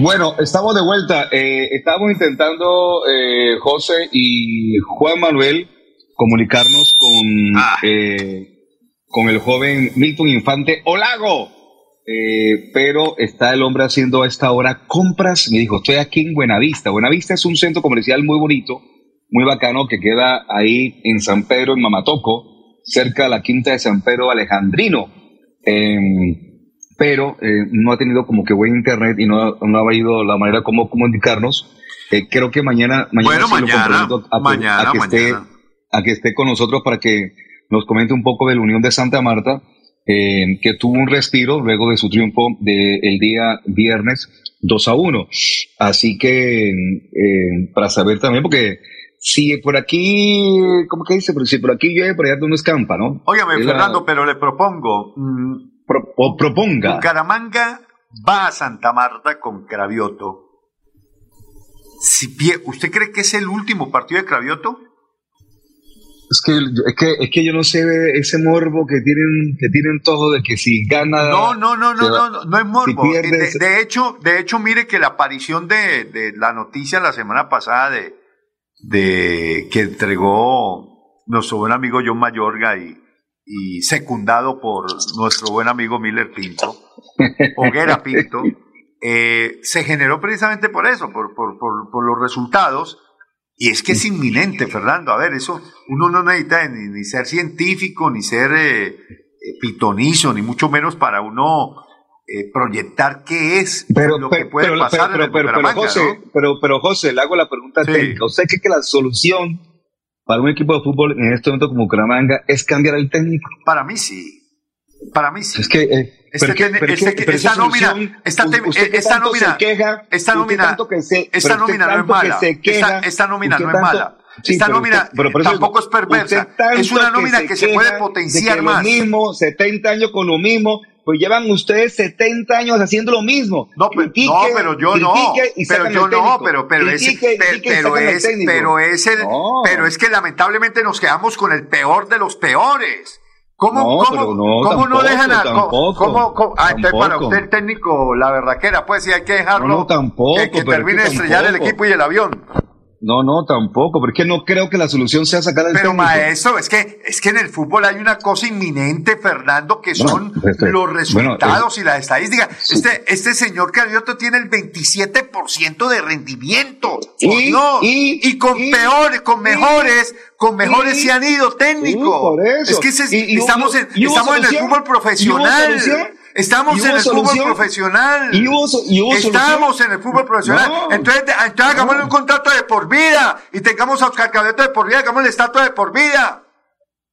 Bueno, estamos de vuelta. Eh, estamos intentando, eh, José y Juan Manuel, comunicarnos con, eh, con el joven Milton Infante Olago. Eh, pero está el hombre haciendo a esta hora compras. Me dijo, estoy aquí en Buenavista. Buenavista es un centro comercial muy bonito, muy bacano, que queda ahí en San Pedro, en Mamatoco, cerca de la quinta de San Pedro Alejandrino. Pero eh, no ha tenido como que buen internet y no, no ha habido la manera como comunicarnos. Eh, creo que mañana, mañana, Bueno, lo mañana, comprometo a que, mañana, a que esté, mañana. a que esté con nosotros para que nos comente un poco de la Unión de Santa Marta, eh, que tuvo un respiro luego de su triunfo del día viernes 2 a 1. Así que, eh, para saber también, porque si por aquí, ¿cómo que dice? Si por aquí llueve, por allá no escampa, ¿no? Óigame, Es la- Fernando, pero le propongo. mm, Pro- o proponga. Bucaramanga va a Santa Marta con Cravioto. Si pie- ¿Usted cree que es el último partido de Cravioto? Es que, es que, es que yo no sé ese morbo que tienen, que tienen todos de que si gana. No, no, no, no, va- no, no, no es morbo. si pierdes- de, de hecho, de hecho, mire que la aparición de, de la noticia la semana pasada de, de que entregó nuestro buen amigo John Mayorga y, y secundado por nuestro buen amigo Miller Pinto, Hoguera Pinto, eh, se generó precisamente por eso, por, por, por, por los resultados. Y es que es inminente, Fernando. A ver, eso uno no necesita ni, ni ser científico, ni ser eh, eh, pitonizo, ni mucho menos para uno eh, proyectar qué es Pero, lo pero, que puede pero, pasar pero, en el José, ¿no? pero, pero José, le hago la pregunta técnica. ¿Usted cree que la solución para un equipo de fútbol en este momento como Bucaramanga es cambiar el técnico? Para mí sí. Para mí sí. Es que, eh, Este es que- es este- que- esta nómina, esta, usted que esta se nómina, queja, esta nómina, que se- esta nómina no es que mala. se queja, esta, esta nómina no es tanto- mala. Sí, esta pero nómina usted- pero por eso tampoco es perversa. Es una nómina que, se queja puede de potenciar que más. Lo mismo, 70 años con lo mismo, pues llevan ustedes 70 años haciendo lo mismo. No, pero, Critique, no, pero yo no. y Pero yo no, pero, pero, es, Critique, pero, critique pero es, pero es el, No. pero es que lamentablemente nos quedamos con el peor de los peores. ¿Cómo, No, cómo, no, cómo no tampoco, dejan a, tampoco, cómo, cómo- ah, entonces para usted el técnico, la verdadera, pues sí hay que dejarlo. No, no, tampoco, Que, que es termine de estrellar el equipo y el avión. No, no, tampoco, porque no creo que la solución sea sacar al Pero técnico. maestro, es que, es que en el fútbol hay una cosa inminente, Fernando, que Bueno, son este, los resultados bueno, y las estadísticas. Este, este señor Carioto tiene el 27% de rendimiento. Y- Por Dios. y, con peores, con mejores, con mejores y- se han ido técnicos. Sí, por eso. Es que Y- y estamos, en, y estamos en el fútbol ¿Y profesional. Estamos ¿Y en el fútbol profesional. ¿Y hubo so- y hubo Estamos solución? en el fútbol profesional. No. Entonces, entonces hagámosle un contrato de por vida y tengamos a Oscar Caballero de por vida, hagámosle estatua de por vida.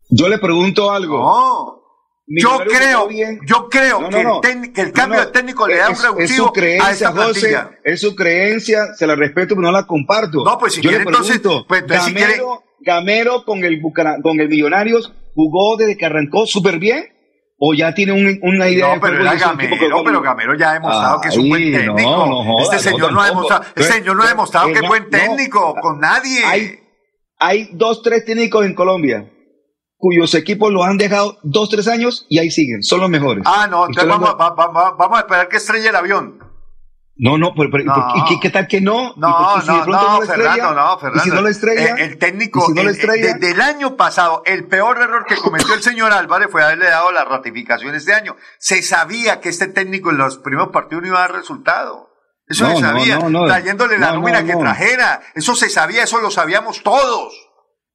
Yo le pregunto algo. No. Yo creo, yo creo No, que, el que el cambio de técnico le da un Es- su creencia, a esta José, plantilla. es su creencia, se la respeto, pero no la comparto. No, pues si Yo le quiere, entonces- pregunto, pues entonces si Gamero, Gamero con el Bucara- con el Millonarios jugó desde que arrancó súper bien o ya tiene un- una idea No, de pero juego era Gamero, juega pero? Gamero ya ha demostrado que es un buen técnico. no, este no, señor no, ha demostrado, este señor no ha demostrado que es buen técnico con nadie. Hay, hay dos, tres técnicos en Colombia cuyos equipos los han dejado dos, tres años y ahí siguen, son los mejores. ah, no, entonces vamos, va- va- va- vamos a esperar que estrelle el avión. No, no, pero, pero- No. ¿y qué, qué tal que no? ¿Y No, si no, no, estrella? Fernando, no, ¿Y Fernando. si no lo estrella? Eh, el técnico, ¿Y si no lo el- estrella? desde el año pasado, el peor error que cometió el señor Álvarez fue haberle dado la ratificación este año. Se sabía que este técnico en los primeros partidos no iba a dar resultado. Eso se sabía, trayéndole la nómina que trajera. Eso se sabía, eso lo sabíamos todos.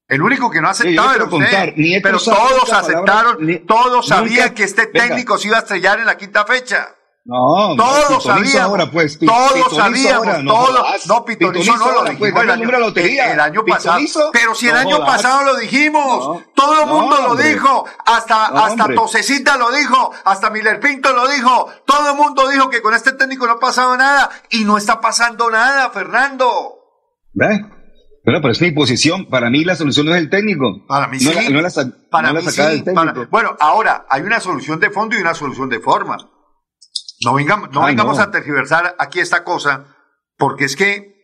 El único que no aceptaba era usted. Pero todos palabra, aceptaron, todos sabían nunca- que este venga. técnico se iba a estrellar en la quinta fecha. No, no, Todos pitonizo sabíamos, ahora, pues, todos sabíamos, ahora, no todos, no, pitonizo Pitonizo no lo dijimos pues, el año, lotería. el, año pasado, Pitonizo, pero si el no año jodas. pasado lo dijimos, No, todo el no, mundo lo dijo, hasta, No, hasta hombre. Tosecita lo dijo, hasta Miller Pinto lo dijo, todo el mundo dijo que con este técnico no pasaba nada, y no está pasando nada, Fernando. ¿Ves? Bueno, pero es mi posición. Para mí la solución no es el técnico. Para mí no sí. La, no la, Para no mí sí, para- bueno, ahora, hay una solución de fondo y una solución de forma. No, vengamos, no vengamos no. a tergiversar aquí esta cosa, porque es que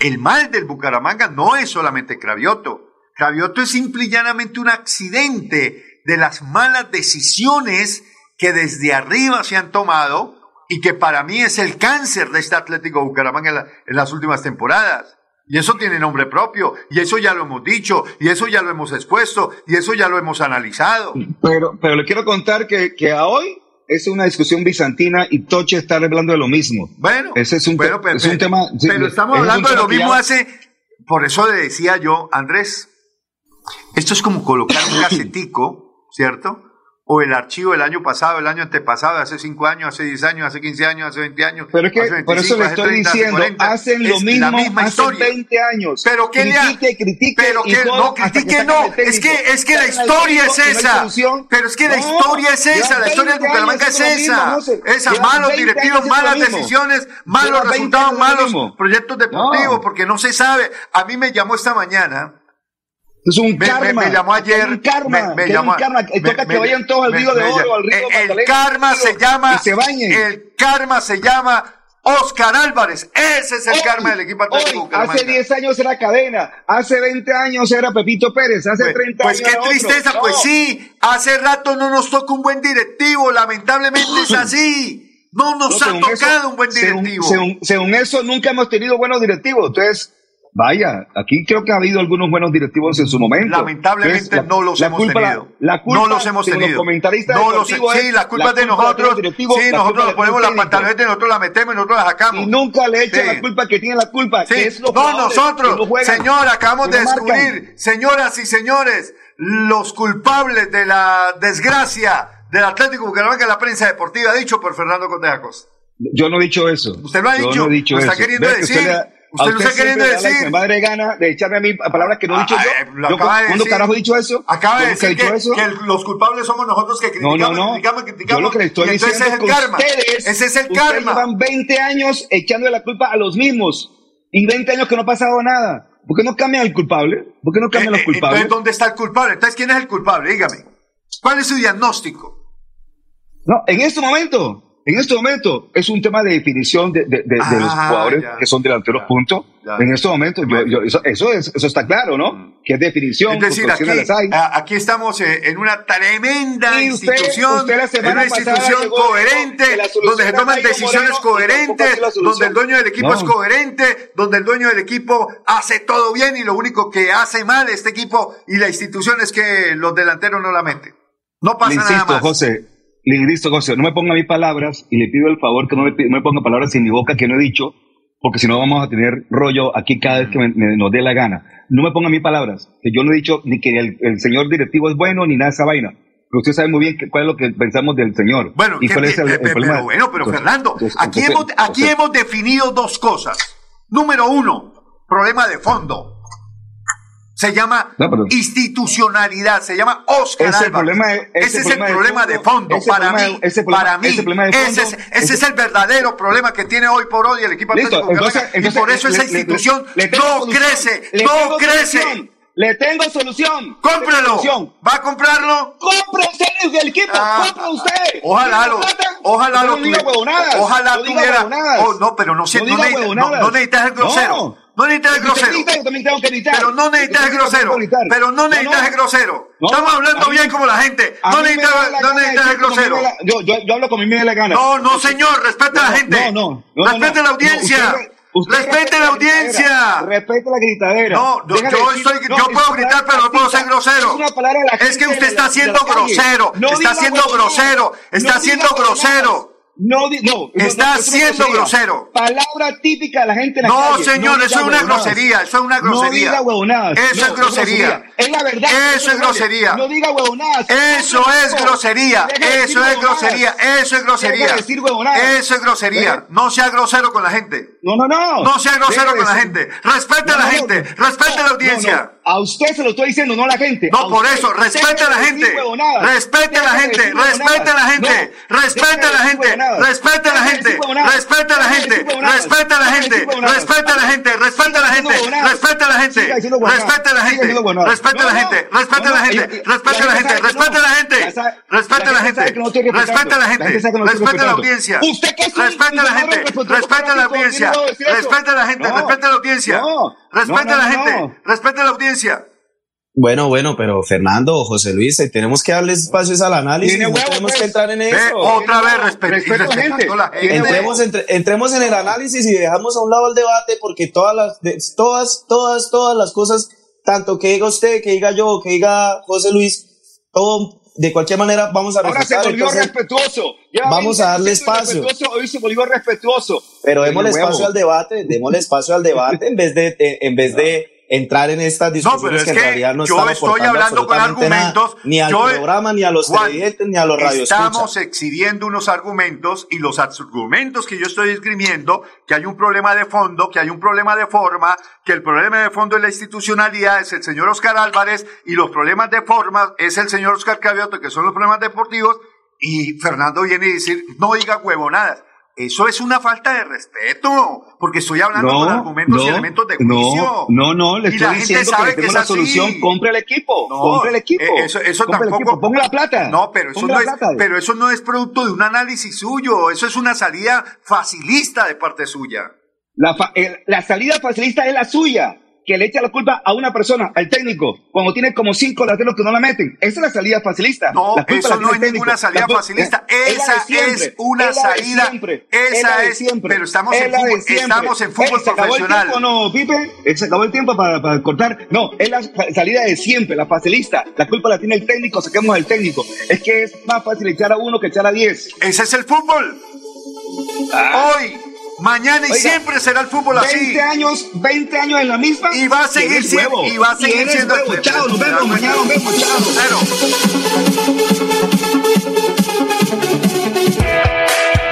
el mal del Bucaramanga no es solamente Cravioto. Cravioto es simple y llanamente un accidente de las malas decisiones que desde arriba se han tomado y que para mí es el cáncer de este Atlético Bucaramanga en, la- en las últimas temporadas. Y eso tiene nombre propio, y eso ya lo hemos dicho, y eso ya lo hemos expuesto, y eso ya lo hemos analizado. Pero, pero le quiero contar que, que a hoy es una discusión bizantina y Toche está hablando de lo mismo. Bueno, Ese es un, pero, pero- es un tema. sí, pero estamos hablando de lo mismo ya- hace. Por eso le decía yo, Andrés, esto es como colocar un casetico, ¿cierto? o el archivo del año pasado, el año antepasado, hace 5 años, hace 10 años, hace 15 años, hace 20 años. Pero es que, por eso le estoy diciendo, hacen lo mismo hace historia. años. Pero que critique, le critique, pero que, no, critique, no. Es que, es que la historia es esa. Pero es que la historia es esa. La historia de Bucaramanga es esa. No sé, esa, malos directivos, malas decisiones, malos resultados, malos proyectos deportivos, porque no se sabe. A mí me llamó esta mañana es un karma. Me, llamó ayer. Un karma. Me, llamó, un karma. Toca que vayan todos al río de oro, al río eh, El, karma se llama. se bañen. El karma se llama Oscar Álvarez. Ese es el karma del equipo Atlético Hace 10 años era Cadena, hace 20 años era Pepito Pérez, hace pues, 30 pues años. Pues qué tristeza, pues sí, hace rato no nos toca un buen directivo, lamentablemente es así. No nos ha tocado un buen directivo. Según, según, eso, nunca hemos tenido buenos directivos. Entonces, Vaya, aquí creo que ha habido algunos buenos directivos en su momento. Lamentablemente no los hemos tenido. La, culpa no los hemos tenido. Los comentaristas no los, sí, es, la culpa es de nosotros. De sí, nosotros nos ponemos las pantalonetas, nosotros las metemos y nosotros las sacamos. Y nunca le echan la culpa que tiene la culpa. Sí. No, nosotros, que acabamos de descubrir, señoras y señores, los culpables de la desgracia del Atlético Bucaramanga, la prensa deportiva, ha dicho por Fernando Conde Acosta. Yo no he dicho eso. Usted lo ha dicho. No he dicho está queriendo decir. Usted no está queriendo decir. Mi madre gana de echarme a mí palabras que no he dicho yo. Lo yo acaba de decir, carajo he dicho eso? Acaba de decir que, eso? que, los culpables somos nosotros que criticamos, no, no, no. criticamos, criticamos. Yo lo que le estoy diciendo es el que karma. Ustedes, ese es el ustedes karma. llevan 20 años echándole la culpa a los mismos y 20 años que no ha pasado nada. ¿Por qué no cambian al culpable? ¿Por qué no cambian eh, los eh, culpables? Entonces, ¿dónde está el culpable? Entonces, ¿quién es el culpable? Dígame. ¿Cuál es su diagnóstico? No, en este momento, en este momento es un tema de definición de, de, de, los ah, jugadores que son delanteros, ya, punto. En este momento, yo, yo, eso, eso, es, eso está claro, ¿no? Mm. Que es definición. Es decir, aquí, aquí, estamos eh, en una tremenda institución, en una institución coherente, donde se toman decisiones coherentes, donde el dueño del equipo es coherente, donde el dueño del equipo hace todo bien y lo único que hace mal este equipo y la institución es que los delanteros no la meten. No pasa Le insisto, nada más. José, le dice, no me ponga mis palabras y le pido el favor que no me, me ponga palabras sin mi boca que no he dicho, porque si no vamos a tener rollo aquí cada vez que me, nos dé la gana. No me ponga mis palabras, que yo no he dicho ni que el, el señor directivo es bueno ni nada de esa vaina pero usted sabe muy bien cuál es lo que pensamos del señor. Bueno, y cuál es pero. Pero, bueno, pero Fernando, aquí, hemos, aquí hemos definido dos cosas. Número uno, problema de fondo. Se llama institucionalidad, se llama Oscar ese ese, es el problema de fondo, para, mí, ese para mí. Ese es el verdadero problema que tiene hoy por hoy el equipo listo, atlético. Y por eso esa institución no crece, no crece. Le tengo solución. Cómprelo. ¿Va a comprarlo? Cómprese el equipo. Ah, compre usted. Ojalá lo. Ojalá lo. Ojalá tuviera. Oh, no, pero no, no, necesitas, no necesitas el grosero. No necesitas grosero. Pero no necesitas grosero. Pero no necesitas grosero. Estamos hablando bien como la gente. No necesitas, no necesitas grosero. Yo, hablo con mi media gana. No, no, señor. Respeta no, a la gente. No, no. respeta la audiencia. Respete la, audiencia. Respete la gritadera. No, yo, yo, estoy, yo puedo gritar, pero no puedo ser grosero. Es que usted está siendo grosero. Está siendo grosero. Está siendo grosero. No, no, está no, siendo grosero. Palabra típica de la gente en la No, calle. señor, no eso es una grosería, eso es una grosería. No diga huevonadas. Eso es grosería. Es la verdad. Eso es grosería. No diga huevonadas. Eso es grosería. Eso es grosería. Eso es grosería. Eso es grosería. No sea grosero con la gente. No, no, no. No sea grosero con la gente. Respete a la gente. Respete a la audiencia. A usted se lo estoy diciendo, no a la gente. No, por eso, respete a la gente. Respete a la gente, respete a la gente, respete a la gente, respete a la gente, respete a la gente, respete a la gente, respete a la gente, respete a la gente, gente, respete a la gente, respete a la gente, respete a la gente, respete a la gente, respete a la gente, respete a la gente, respete a la gente, respete la audiencia, respete a la gente, respete a la audiencia, respete a la gente, respete a la audiencia, respete a la gente, respete la audiencia. Bueno, bueno, pero Fernando, José Luis, tenemos que darle espacios al análisis, Tiene no huevo, tenemos pues. que entrar en Ve, eso. otra vez respe- y Respeto gente. la gente. Entremos, entre- entremos en el análisis y dejamos a un lado el debate porque todas las, de- todas, todas, todas las cosas, tanto que diga usted, que diga yo, que diga José Luis, todo, de cualquier manera vamos a Ahora se volvió entonces, respetuoso. Vamos 20 a darle espacio. Hoy se volvió respetuoso. pero démosle espacio al debate, démosle espacio al debate en vez de, en vez de entrar en estas No, discusiones pero es que en que realidad no yo están estoy hablando con nada, argumentos. ni al Yo- programa, ni a los Juan, televidentes, ni a los radioescuchas. Estamos exhibiendo unos argumentos y los argumentos que yo estoy esgrimiendo, que hay un problema de fondo, que hay un problema de forma, que el problema de fondo es la institucionalidad, es el señor Oscar Álvarez, y los problemas de forma es el señor Oscar Cavioto, que son los problemas deportivos, y Fernando viene a decir, no diga huevonadas. Eso es una falta de respeto, porque estoy hablando con argumentos y elementos de juicio. No, no, no, le estoy diciendo que que es la así. solución, compre el equipo, No, compre el equipo. eh, Eso, eso tampoco. ponga la plata. No, pero eso no, es, plata. pero eso no es producto de un análisis suyo. Eso es una salida facilista de parte suya. La, fa- el- la salida facilista es la suya, que le echa la culpa a una persona, al técnico, cuando tiene como cinco lateros que no la meten. Esa es la salida facilista. No, La culpa eso la no es ninguna salida La facilista. Esa siempre, es una salida. siempre, Esa es- siempre, pero estamos es en fútbol- estamos en fútbol Eh, ¿se acabó el profesional. tiempo, no, Pipe? Eh, ¿Se acabó el tiempo para, para cortar? No, es la salida de siempre, la facilista. La culpa la tiene el técnico, saquemos al técnico. Es que es más fácil echar a uno que echar a diez. Ese es el fútbol. Hoy, mañana y Oiga, siempre será el fútbol así. 20 años, 20 años en la misma. Y va a seguir siendo. Y va a seguir siendo. huevo. Chao, nos vemos, mañana nos vemos, chao.